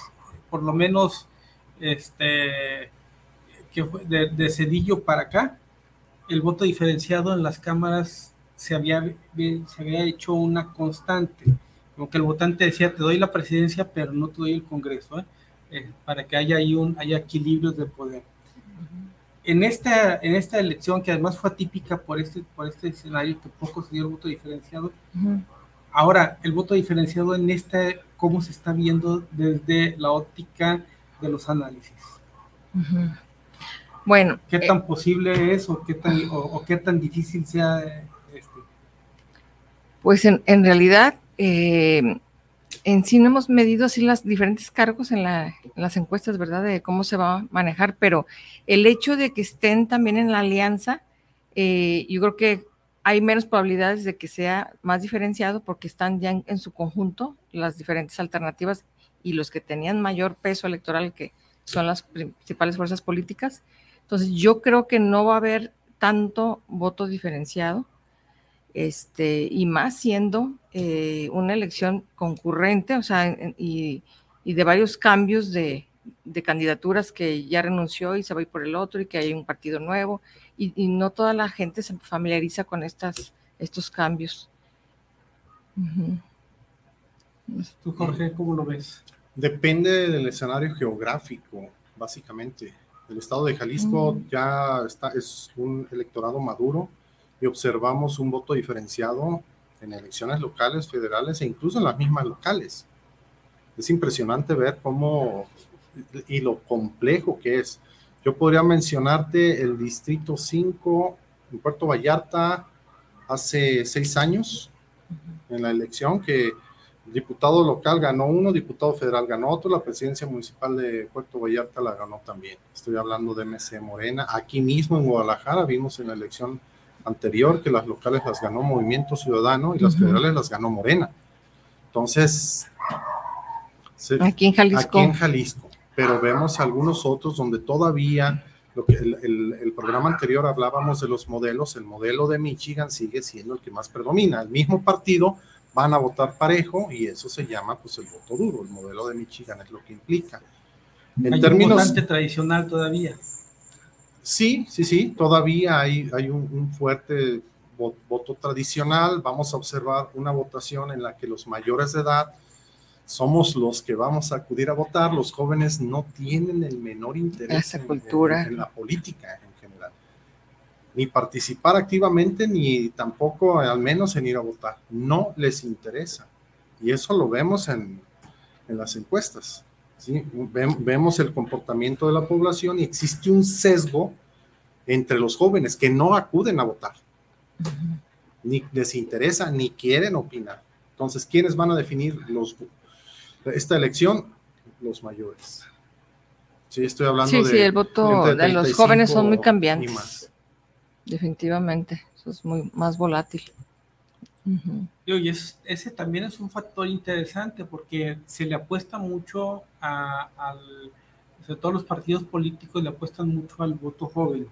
por lo menos este, que fue de, Cedillo para acá, el voto diferenciado en las cámaras se había, se había hecho una constante, como que el votante decía, te doy la presidencia, pero no te doy el Congreso, ¿eh? Eh, para que haya ahí un haya equilibrios de poder. En esta, en esta elección, que además fue atípica por este, por este escenario, que poco se dio el voto diferenciado, ahora el voto diferenciado en este, cómo se está viendo desde la óptica de los análisis. Bueno. ¿Qué tan eh, posible es o qué tan, o, qué tan difícil sea este? Pues en, realidad, eh, en sí no hemos medido así las diferentes cargos en, las encuestas, ¿verdad? De cómo se va a manejar, pero el hecho de que estén también en la alianza, eh, yo creo que hay menos probabilidades de que sea más diferenciado porque están ya en, su conjunto las diferentes alternativas y los que tenían mayor peso electoral, que son las principales fuerzas políticas, entonces, yo creo que no va a haber tanto voto diferenciado, este, y más siendo eh, una elección concurrente, o sea, y, de varios cambios de, candidaturas que ya renunció y se va a ir por el otro y que hay un partido nuevo, y, no toda la gente se familiariza con estas, estos cambios. ¿Tú, Jorge, cómo lo ves? Depende del escenario geográfico, básicamente. El estado de Jalisco mm. ya está, es un electorado maduro y observamos un voto diferenciado en elecciones locales, federales e incluso en las mismas locales. Es impresionante ver cómo y lo complejo que es. Yo podría mencionarte el distrito 5 en Puerto Vallarta hace seis años en la elección que diputado local ganó uno, diputado federal ganó otro, la presidencia municipal de Puerto Vallarta la ganó también. Estoy hablando de MC Morena. Aquí mismo en Guadalajara vimos en la elección anterior que las locales las ganó Movimiento Ciudadano y las federales las ganó Morena. Entonces, aquí en Jalisco. Aquí en Jalisco. Pero vemos algunos otros donde todavía lo que el, el, programa anterior hablábamos de los modelos, el modelo de Michigan sigue siendo el que más predomina. El mismo partido van a votar parejo y eso se llama pues el voto duro, el modelo de Michigan es lo que implica. En hay términos, un tradicional todavía. Sí, sí, sí, todavía hay, hay un, fuerte voto tradicional. Vamos a observar una votación en la que los mayores de edad somos los que vamos a acudir a votar. Los jóvenes no tienen el menor interés en, cultura. en, la política ni participar activamente, ni tampoco al menos en ir a votar. No les interesa. Y eso lo vemos en, en las encuestas. ¿sí? vemos el comportamiento de la población y existe un sesgo entre los jóvenes que no acuden a votar. Ni les interesa, ni quieren opinar. Entonces, ¿quiénes van a definir los, esta elección? Los mayores. Sí, estoy hablando de. Sí, el voto de los jóvenes son muy cambiantes. Definitivamente, eso es muy más volátil. Y ese también es un factor interesante porque se le apuesta mucho a, al, sobre todo los partidos políticos le apuestan mucho al voto joven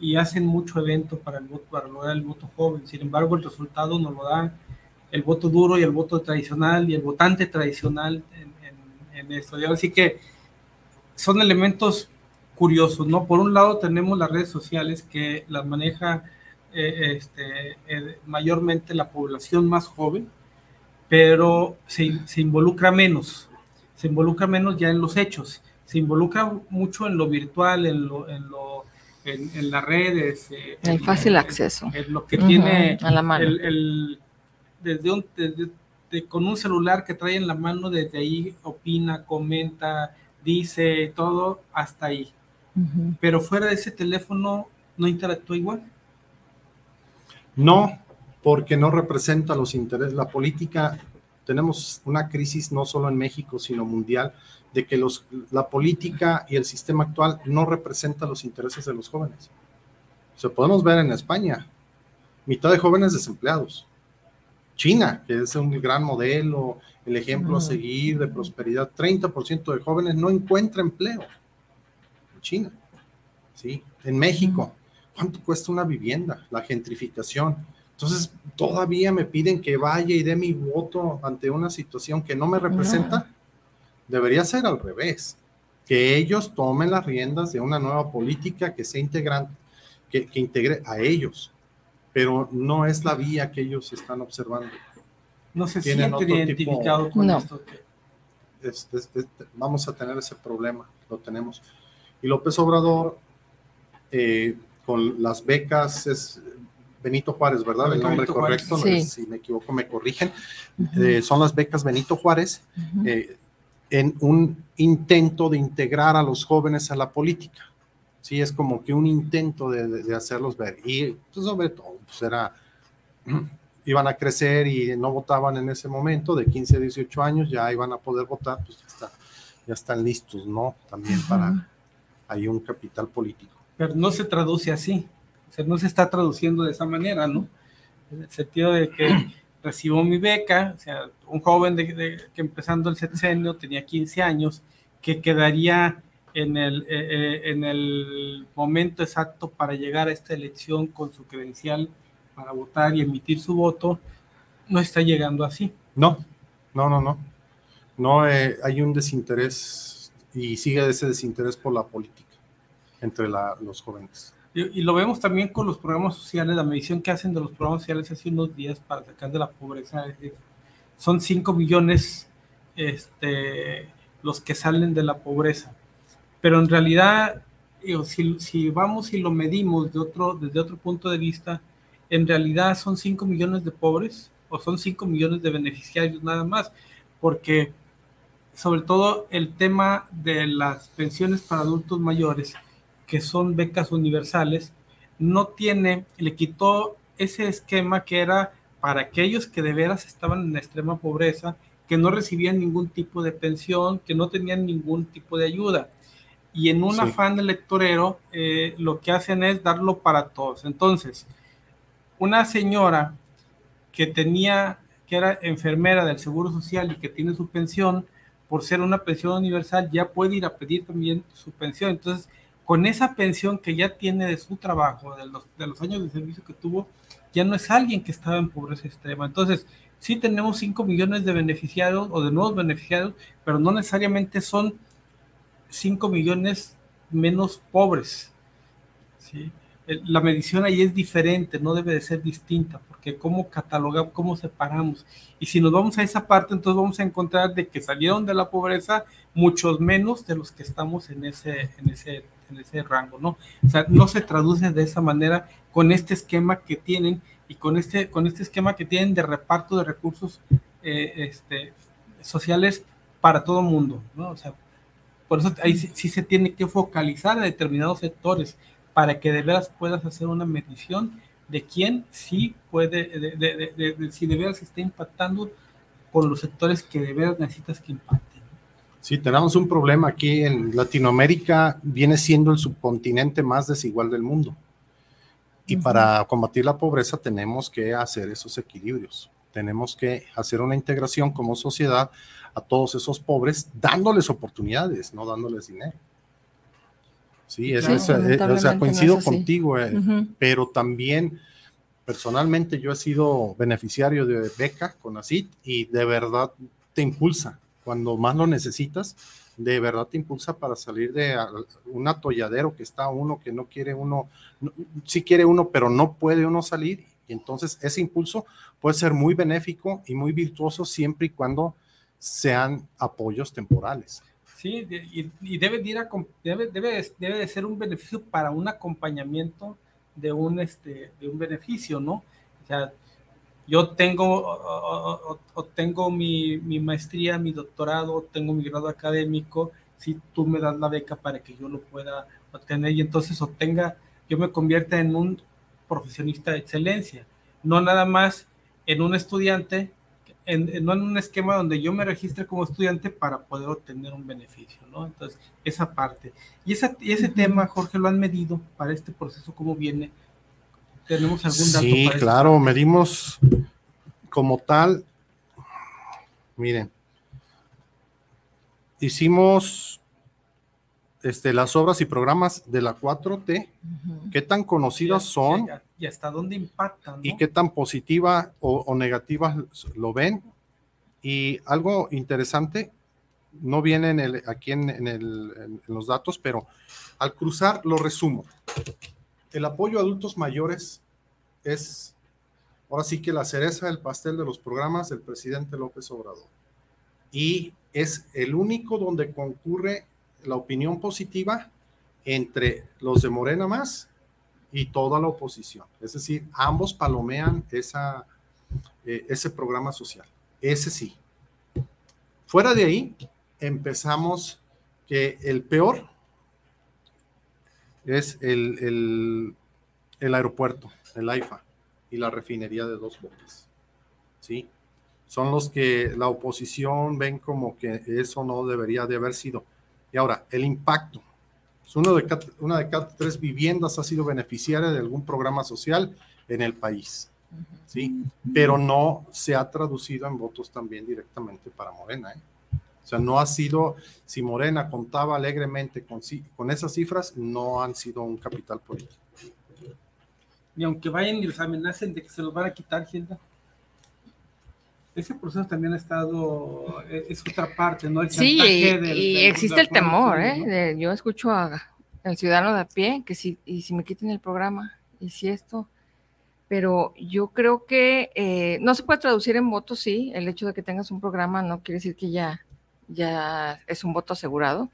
y hacen mucho evento para el voto, para lograr el voto joven. Sin embargo, el resultado nos lo da el voto duro y el voto tradicional y el votante tradicional en, en, esto. así que son elementos curiosos, ¿no? Por un lado tenemos las redes sociales que las maneja eh, este, eh, mayormente la población más joven, pero se, se, involucra menos, se involucra menos ya en los hechos, se involucra mucho en lo virtual, en lo, en, lo, en, las redes. Eh, el fácil acceso. En, lo que tiene a la mano. El, desde un, con un celular que trae en la mano, desde ahí opina, comenta, dice todo, hasta ahí pero fuera de ese teléfono no interactúa igual. No, porque no representa los intereses. La política tenemos una crisis no solo en México, sino mundial, de que los, la política y el sistema actual no representa los intereses de los jóvenes. Se podemos ver en España, mitad de jóvenes desempleados. China, que es un gran modelo, el ejemplo a seguir de prosperidad, 30% de jóvenes no encuentra empleo. En China, ¿sí? En México, ¿cuánto cuesta una vivienda? La gentrificación. Entonces, todavía me piden que vaya y dé mi voto ante una situación que no me representa. Debería ser al revés, que ellos tomen las riendas de una nueva política que sea integrante, que, que integre a ellos, pero no es la vía que ellos están observando. No se sienten identificado con esto. vamos a tener ese problema, lo tenemos. Y López Obrador, eh, con las becas, es Benito Juárez, ¿verdad? El nombre correcto, si me equivoco me corrigen. Eh, son las becas Benito Juárez. Eh, en un intento de integrar a los jóvenes a la política. Sí, es como que un intento de, hacerlos ver. Y pues, sobre todo, pues era, iban a crecer y no votaban en ese momento, de 15 a 18 años ya iban a poder votar, pues ya, está, ya están listos, ¿no? También para, hay un capital político. Pero no se traduce así, o sea, no se está traduciendo de esa manera, ¿no? En el sentido de que recibo mi beca, o sea, un joven de, que empezando el sexenio tenía 15 años, que quedaría en el, eh, eh, en el momento exacto para llegar a esta elección con su credencial para votar y emitir su voto, no está llegando así. No, no, no, no. No eh, hay un desinterés y sigue ese desinterés por la política entre los jóvenes. Y, lo vemos también con los programas sociales, la medición que hacen de los programas sociales hace unos días para sacar de la pobreza. Son 5 millones este, los que salen de la pobreza. Pero en realidad, si, vamos y lo medimos de otro, desde otro punto de vista, en realidad son 5 millones de pobres o son 5 millones de beneficiarios nada más, porque sobre todo el tema de las pensiones para adultos mayores que son becas universales, no tiene, le quitó ese esquema que era para aquellos que de veras estaban en extrema pobreza, que no recibían ningún tipo de pensión, que no tenían ningún tipo de ayuda. Y en un afán electorero, eh, lo que hacen es darlo para todos. Entonces, una señora que tenía, que era enfermera del Seguro Social y que tiene su pensión, por ser una pensión universal, ya puede ir a pedir también su pensión. Entonces, con esa pensión que ya tiene de su trabajo, de los, de los años de servicio que tuvo, ya no es alguien que estaba en pobreza extrema. Entonces, sí tenemos 5 millones de beneficiarios o de nuevos beneficiarios, pero no necesariamente son 5 millones menos pobres. ¿sí? La medición ahí es diferente, no debe de ser distinta, porque cómo catalogamos, cómo separamos. Y si nos vamos a esa parte, entonces vamos a encontrar de que salieron de la pobreza muchos menos de los que estamos en ese, en ese en ese rango, ¿no? O sea, no se traduce de esa manera con este esquema que tienen y con este, con este esquema que tienen de reparto de recursos eh, este, sociales para todo el mundo, ¿no? O sea, por eso ahí sí, se tiene que focalizar a determinados sectores para que de veras puedas hacer una medición de quién sí puede, de, de, de, si de veras está impactando con los sectores que de veras necesitas que impacten. Sí, tenemos un problema aquí en Latinoamérica, viene siendo el subcontinente más desigual del mundo. Y para combatir la pobreza tenemos que hacer esos equilibrios. Tenemos que hacer una integración como sociedad a todos esos pobres, dándoles oportunidades, no dándoles dinero. Sí, eso es, eh, o sea, coincido contigo, eh, pero también personalmente yo he sido beneficiario de beca con ACID y de verdad te impulsa cuando más lo necesitas, de verdad te impulsa para salir de un atolladero que está uno, que no quiere uno, sí quiere uno, pero no puede uno salir. Y entonces ese impulso puede ser muy benéfico y muy virtuoso siempre y cuando sean apoyos temporales. Sí, y, debe, de ser un beneficio para un acompañamiento de un, este, de un beneficio, ¿no? O sea, yo tengo, o, tengo mi, mi, maestría, mi doctorado, tengo mi grado académico, si tú me das la beca para que yo lo pueda obtener y entonces obtenga, yo me convierta en un profesionista de excelencia, no nada más en un estudiante en, no en un esquema donde yo me registre como estudiante para poder obtener un beneficio, ¿no? Entonces, esa parte. Y, esa, y ese tema, Jorge, lo han medido para este proceso, ¿cómo viene? ¿Tenemos algún dato? Sí, claro, medimos como tal, miren, hicimos este, las obras y programas de la 4T, qué tan conocidas son y hasta dónde impactan. Y qué tan positiva o, negativa lo ven. Y algo interesante, no viene en el, aquí en, en, los datos, pero al cruzar lo resumo. El apoyo a adultos mayores es ahora sí que la cereza del pastel de los programas del presidente López Obrador. Y es el único donde concurre la opinión positiva entre los de Morena más y toda la oposición. Es decir, ambos palomean esa, eh, ese programa social. Ese sí. Fuera de ahí, empezamos que el peor es el, el, aeropuerto, el AIFA y la refinería de dos bocas. ¿Sí? Son los que la oposición ven como que eso no debería de haber sido. Y ahora, el impacto. Uno de cada, una de cada tres viviendas ha sido beneficiaria de algún programa social en el país. ¿sí? Pero no se ha traducido en votos también directamente para Morena. ¿eh? O sea, no ha sido, si Morena contaba alegremente con, con esas cifras, no han sido un capital político. Y aunque vayan y les amenacen de que se los van a quitar, Gilda ese proceso también ha estado, eh, es otra parte, ¿no? sí, y, existe el temor, ¿eh? yo escucho al ciudadano de a pie que si, y si me quiten el programa, y si esto, pero yo creo que eh, no se puede traducir en votos, sí, el hecho de que tengas un programa no quiere decir que ya, ya es un voto asegurado,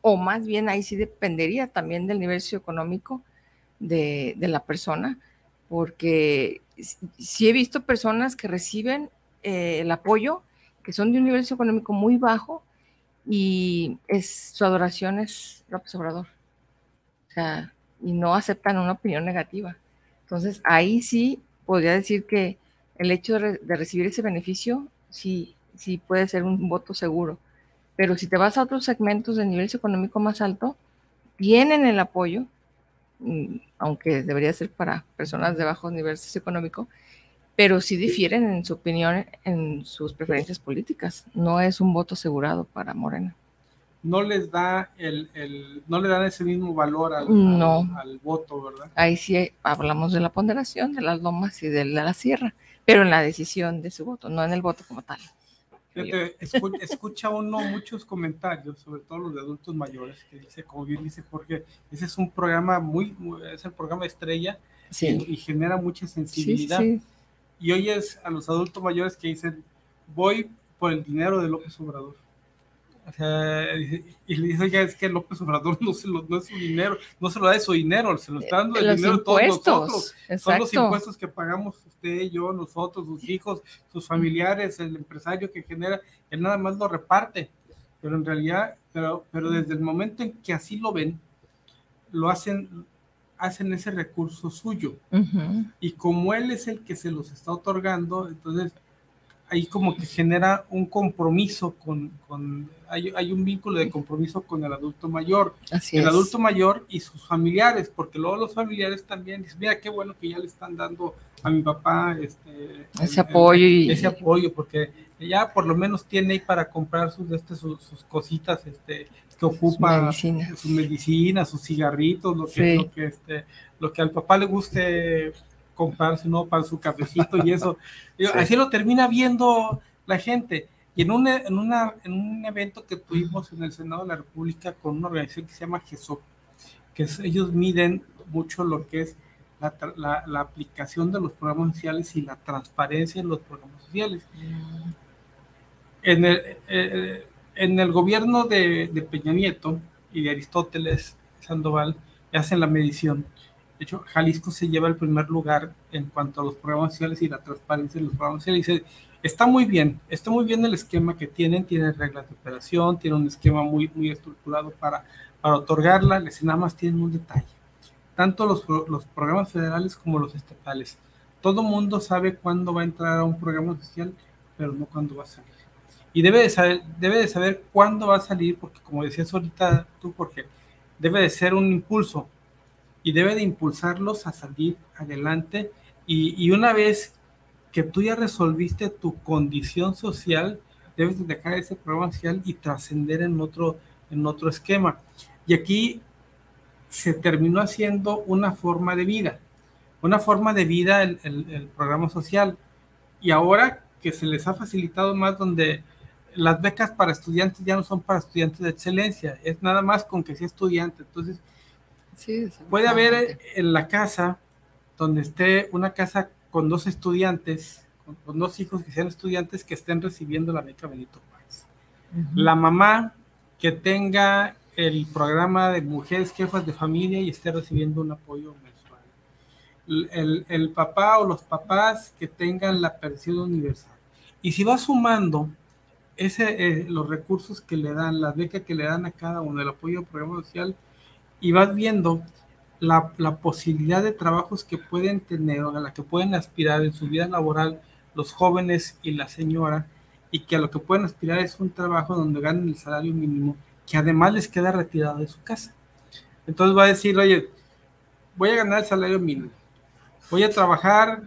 o más bien ahí sí dependería también del nivel socioeconómico de, de la persona, porque sí he visto personas que reciben eh, el apoyo, que son de un nivel socioeconómico muy bajo y es, su adoración es López Obrador. Y no aceptan una opinión negativa. Entonces, ahí sí podría decir que el hecho de, recibir ese beneficio sí, sí puede ser un voto seguro. Pero si te vas a otros segmentos de nivel socioeconómico más alto, tienen el apoyo, mm, aunque debería ser para personas de bajo nivel socioeconómico, pero sí difieren en su opinión en sus preferencias políticas. No es un voto asegurado para Morena. No les da el, el no le dan ese mismo valor al, al, voto, ¿verdad? Ahí sí hablamos de la ponderación de las lomas y de la sierra, pero en la decisión de su voto, no en el voto como tal. escucha, uno muchos comentarios, sobre todo los de adultos mayores, que dice, como bien dice Jorge, ese es un programa muy, es el programa estrella y, genera mucha sensibilidad. Sí, sí y oyes a los adultos mayores que dicen, voy por el dinero de López Obrador. O sea, y le dice, oiga, es que López Obrador no, se lo, no es su dinero, no se lo da de su dinero, se lo está dando el dinero de todos nosotros. Son los impuestos que pagamos usted, yo, nosotros, sus hijos, sus familiares, el empresario que genera, él nada más lo reparte. Pero en realidad, pero, pero desde el momento en que así lo ven, lo hacen, hacen ese recurso suyo. Y como él es el que se los está otorgando, entonces ahí como que genera un compromiso con, con hay, hay, un vínculo de compromiso con el adulto mayor, el adulto mayor y sus familiares, porque luego los familiares también dicen, mira qué bueno que ya le están dando a mi papá este, ese apoyo. y... Ese apoyo, porque ya por lo menos tiene ahí para comprar sus, este, sus, cositas este, que ocupa, su medicina, sus cigarritos, lo que, lo que, este, lo que al papá le guste comprarse, ¿no? Para su cafecito y eso. Así lo termina viendo la gente. Y en, una, en, una, en un evento que tuvimos en el Senado de la República con una organización que se llama GESOP, que ellos miden mucho lo que es la, la, aplicación de los programas sociales y la transparencia en los programas sociales. En el, eh, en el gobierno de, Peña Nieto y de Aristóteles Sandoval hacen la medición. De hecho, Jalisco se lleva el primer lugar en cuanto a los programas sociales y la transparencia de los programas sociales. dice, está muy bien, está muy bien el esquema que tienen, tienen reglas de operación, tiene un esquema muy, estructurado para, otorgarla, les nada más tienen un detalle tanto los programas federales como los estatales. Todo mundo sabe cuándo va a entrar a un programa social pero no cuándo va a salir. Y debe de saber, debe de saber cuándo va a salir, porque como decías ahorita tú, porque debe de ser un impulso y debe de impulsarlos a salir adelante. Y, y una vez que tú ya resolviste tu condición social, debes dejar ese programa social y trascender en otro, en otro esquema. Y aquí se terminó haciendo una forma de vida, una forma de vida el, el, programa social. Y ahora que se les ha facilitado más donde las becas para estudiantes ya no son para estudiantes de excelencia, es nada más con que sea estudiante. Entonces, puede haber en la casa donde esté una casa con dos estudiantes, con, dos hijos que sean estudiantes que estén recibiendo la beca Benito Juárez. La mamá que tenga el programa de mujeres jefas de familia y esté recibiendo un apoyo mensual. El, el papá o los papás que tengan la pensión universal. Y si va sumando ese, eh, los recursos que le dan, la beca que le dan a cada uno, el apoyo al programa social, y vas viendo la, la, posibilidad de trabajos que pueden tener o a la que pueden aspirar en su vida laboral los jóvenes y la señora, y que a lo que pueden aspirar es un trabajo donde ganen el salario mínimo que además les queda retirado de su casa. Entonces va a decir, oye, voy a ganar el salario mínimo, voy a trabajar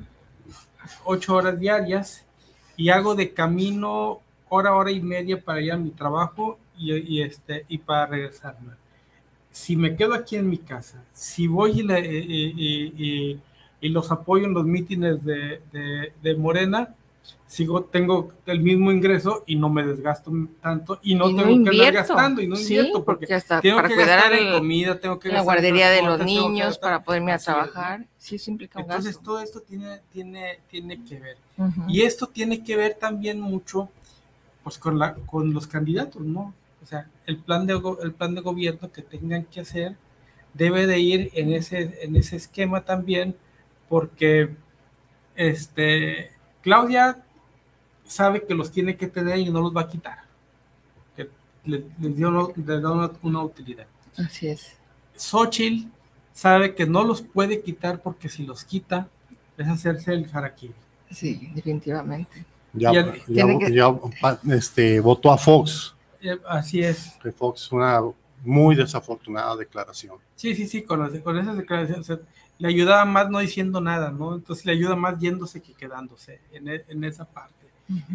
ocho horas diarias y hago de camino hora, hora y media para ir a mi trabajo y, este, y para regresarme. Si me quedo aquí en mi casa, si voy y, y los apoyo en los mítines de, de, de Morena, sigo, tengo el mismo ingreso y no me desgasto tanto y no, tengo que andar gastando y no invierto porque, tengo para que cuidar en comida, tengo que la guardería de los niños, para poderme a trabajar, sí, eso implica un Entonces todo esto tiene, tiene, tiene que ver. Y esto tiene que ver también mucho pues con, la, con los candidatos, ¿no? O sea, el plan, de, el plan de gobierno que tengan que hacer debe de ir en ese, en ese esquema también porque este, Claudia sabe que los tiene que tener y no los va a quitar. Que les, dio una, utilidad. Así es. Xochitl sabe que no los puede quitar porque si los quita es hacerse el harakiri. Sí, definitivamente. Ya, este, votó a Fox. Eh, así es. Que Fox, una muy desafortunada declaración. Sí, sí, sí, con, con esas declaraciones le ayudaba más no diciendo nada, ¿no? Entonces le ayuda más yéndose que quedándose en, e, en esa parte.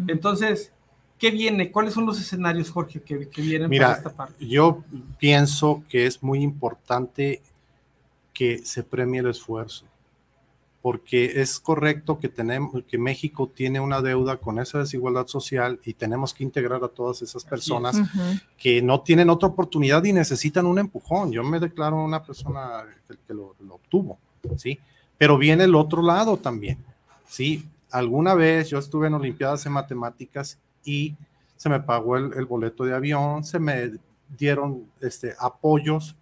Entonces, ¿qué viene? ¿Cuáles son los escenarios, Jorge, que, que vienen Mira, para esta parte? Yo pienso que es muy importante que se premie el esfuerzo, porque es correcto que, tenemos, que México tiene una deuda con esa desigualdad social y tenemos que integrar a todas esas personas que no tienen otra oportunidad y necesitan un empujón. Yo me declaro una persona que, lo, lo obtuvo, ¿sí? Pero viene el otro lado también, ¿sí? alguna vez yo estuve en Olimpiadas de Matemáticas y se me pagó el, boleto de avión, se me dieron este, apoyos,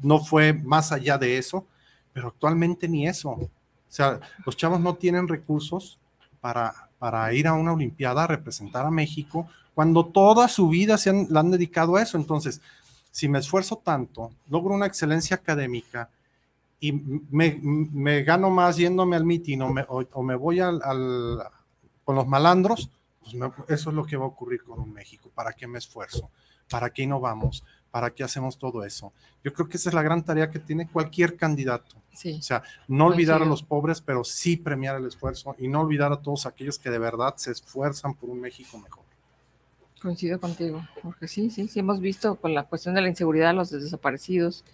no fue más allá de eso, pero actualmente ni eso. O sea, los chavos no tienen recursos para, para ir a una Olimpiada a representar a México cuando toda su vida se han, la han dedicado a eso. Entonces, si me esfuerzo tanto, logro una excelencia académica, y me, gano más yéndome al mitin o me, me voy al, con los malandros, pues eso es lo que va a ocurrir con un México. ¿Para qué me esfuerzo? ¿Para qué innovamos? ¿Para qué hacemos todo eso? Yo creo que esa es la gran tarea que tiene cualquier candidato. O sea, no olvidar a los pobres, pero sí premiar el esfuerzo y no olvidar a todos aquellos que de verdad se esfuerzan por un México mejor. Coincido contigo, porque sí, sí, sí hemos visto con la cuestión de la inseguridad, los desaparecidos,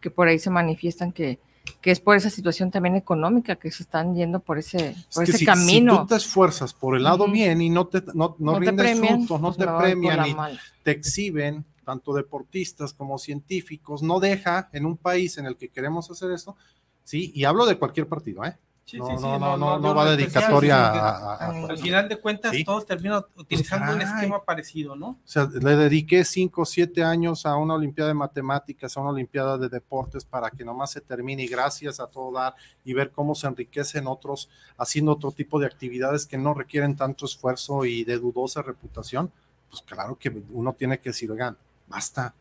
que por ahí se manifiestan que que es por esa situación también económica que se están yendo por ese, por ese camino. Si tú te esfuerzas por el lado bien y no te no, no, rindes frutos, no pues te premian y te exhiben, tanto deportistas como científicos, no deja en un país en el que queremos hacer esto, sí, y hablo de cualquier partido, ¿eh? no, no, no, no, va dedicatoria a, Al final de cuentas, todos terminan utilizando un esquema parecido, ¿no? O sea, le dediqué cinco o siete años a una Olimpiada de Matemáticas, a una Olimpiada de Deportes, para que nomás se termine y gracias a todo dar y ver cómo se enriquecen otros haciendo otro tipo de actividades que no requieren tanto esfuerzo y de dudosa reputación. Pues claro que uno tiene que decir, oigan, basta,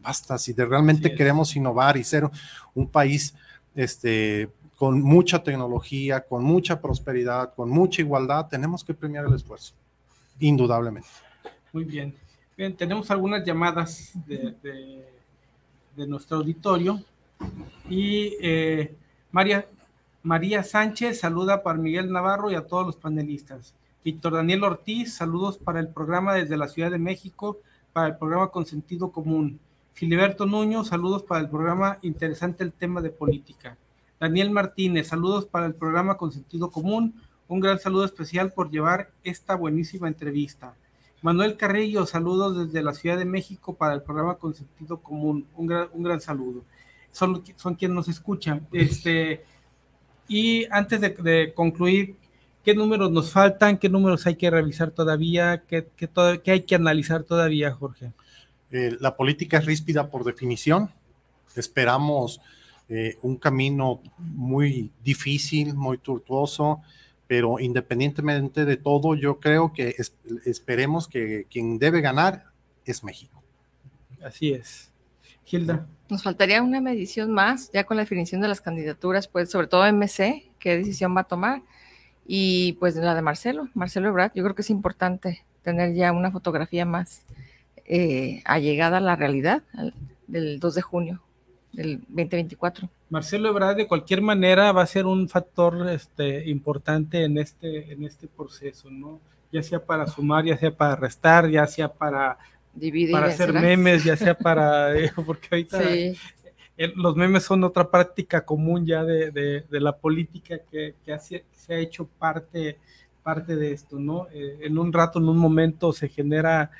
basta, si de realmente queremos innovar y ser un país, este, con mucha tecnología, con mucha prosperidad, con mucha igualdad, tenemos que premiar el esfuerzo, indudablemente. Muy bien. Bien, tenemos algunas llamadas de, de, nuestro auditorio y eh, María, María Sánchez saluda para Miguel Navarro y a todos los panelistas. Víctor Daniel Ortiz, saludos para el programa desde la Ciudad de México, para el programa con sentido común. Filiberto Nuño, saludos para el programa interesante el tema de política. Daniel Martínez, saludos para el programa con sentido común. Un gran saludo especial por llevar esta buenísima entrevista. Manuel Carrillo, saludos desde la Ciudad de México para el programa con sentido común. Un gran, un gran saludo. Son, son quienes nos escuchan. Este, y antes de, concluir, ¿qué números nos faltan? ¿Qué números hay que revisar todavía? ¿Qué, qué, hay que analizar todavía, Jorge? Eh, la política es ríspida por definición. Esperamos eh, un camino muy difícil, muy tortuoso, pero independientemente de todo, yo creo que esperemos que quien debe ganar es México. Así es. Gilda. Nos faltaría una medición más, ya con la definición de las candidaturas, pues sobre todo MC, qué decisión va a tomar, y pues la de Marcelo, Marcelo Ebrard, yo creo que es importante tener ya una fotografía más eh, allegada a la realidad del 2 de junio del 2024. Marcelo Ebrard de cualquier manera va a ser un factor este, importante en este, en este proceso, ¿no? Ya sea para sumar, ya sea para restar, ya sea para para hacer memes, ya sea para, eh, porque ahorita los memes son otra práctica común ya de, la política que, se ha hecho parte, parte de esto, ¿no? Eh, en un rato, en un momento se genera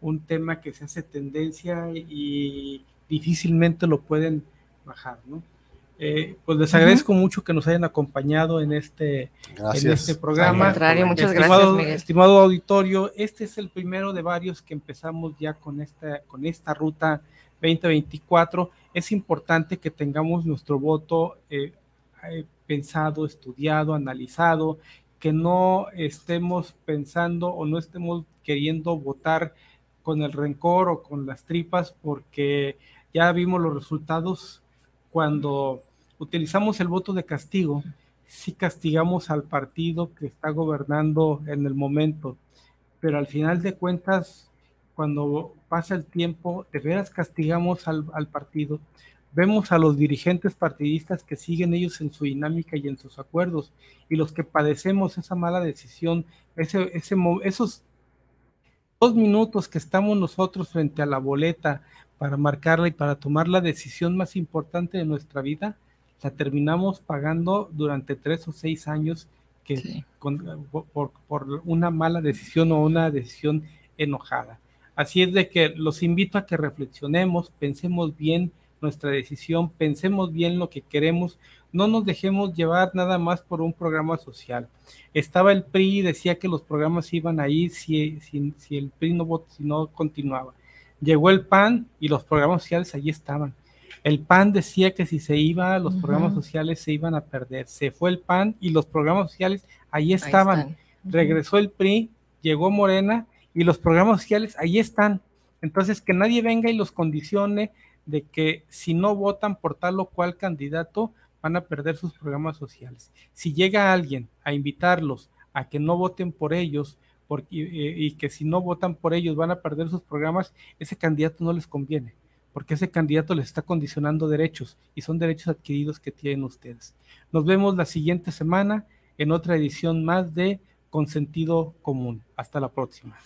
un tema que se hace tendencia y difícilmente lo pueden bajar, ¿no? Eh, pues les agradezco mucho que nos hayan acompañado en este, en este programa. muchas estimado, gracias, Estimado auditorio, este es el primero de varios que empezamos ya con esta, con esta ruta 2024. Es importante que tengamos nuestro voto eh, eh, pensado, estudiado, analizado, que no estemos pensando o no estemos queriendo votar con el rencor o con las tripas, porque ya vimos los resultados. Cuando utilizamos el voto de castigo si castigamos al partido que está gobernando en el momento, pero al final de cuentas, cuando pasa el tiempo, de veras castigamos al, partido. Vemos a los dirigentes partidistas que siguen ellos en su dinámica y en sus acuerdos, y los que padecemos esa mala decisión, ese, ese, esos dos minutos que estamos nosotros frente a la boleta para marcarla y para tomar la decisión más importante de nuestra vida, la terminamos pagando durante tres o seis años que por, por, una mala decisión o una decisión enojada. Así es de que los invito a que reflexionemos, pensemos bien nuestra decisión, pensemos bien lo que queremos, no nos dejemos llevar nada más por un programa social. Estaba el PRI, decía que los programas iban ahí si, si, si el PRI no, si no continuaba. Llegó el PAN y los programas sociales allí estaban. El PAN decía que si se iba, los programas sociales se iban a perder. Se fue el PAN y los programas sociales ahí estaban. Regresó el PRI, llegó Morena y los programas sociales ahí están. Entonces, que nadie venga y los condicione de que si no votan por tal o cual candidato, van a perder sus programas sociales. Si llega alguien a invitarlos a que no voten por ellos y que si no votan por ellos van a perder sus programas, ese candidato no les conviene porque ese candidato les está condicionando derechos y son derechos adquiridos que tienen ustedes. Nos vemos la siguiente semana en otra edición más de Consentido Común. Hasta la próxima.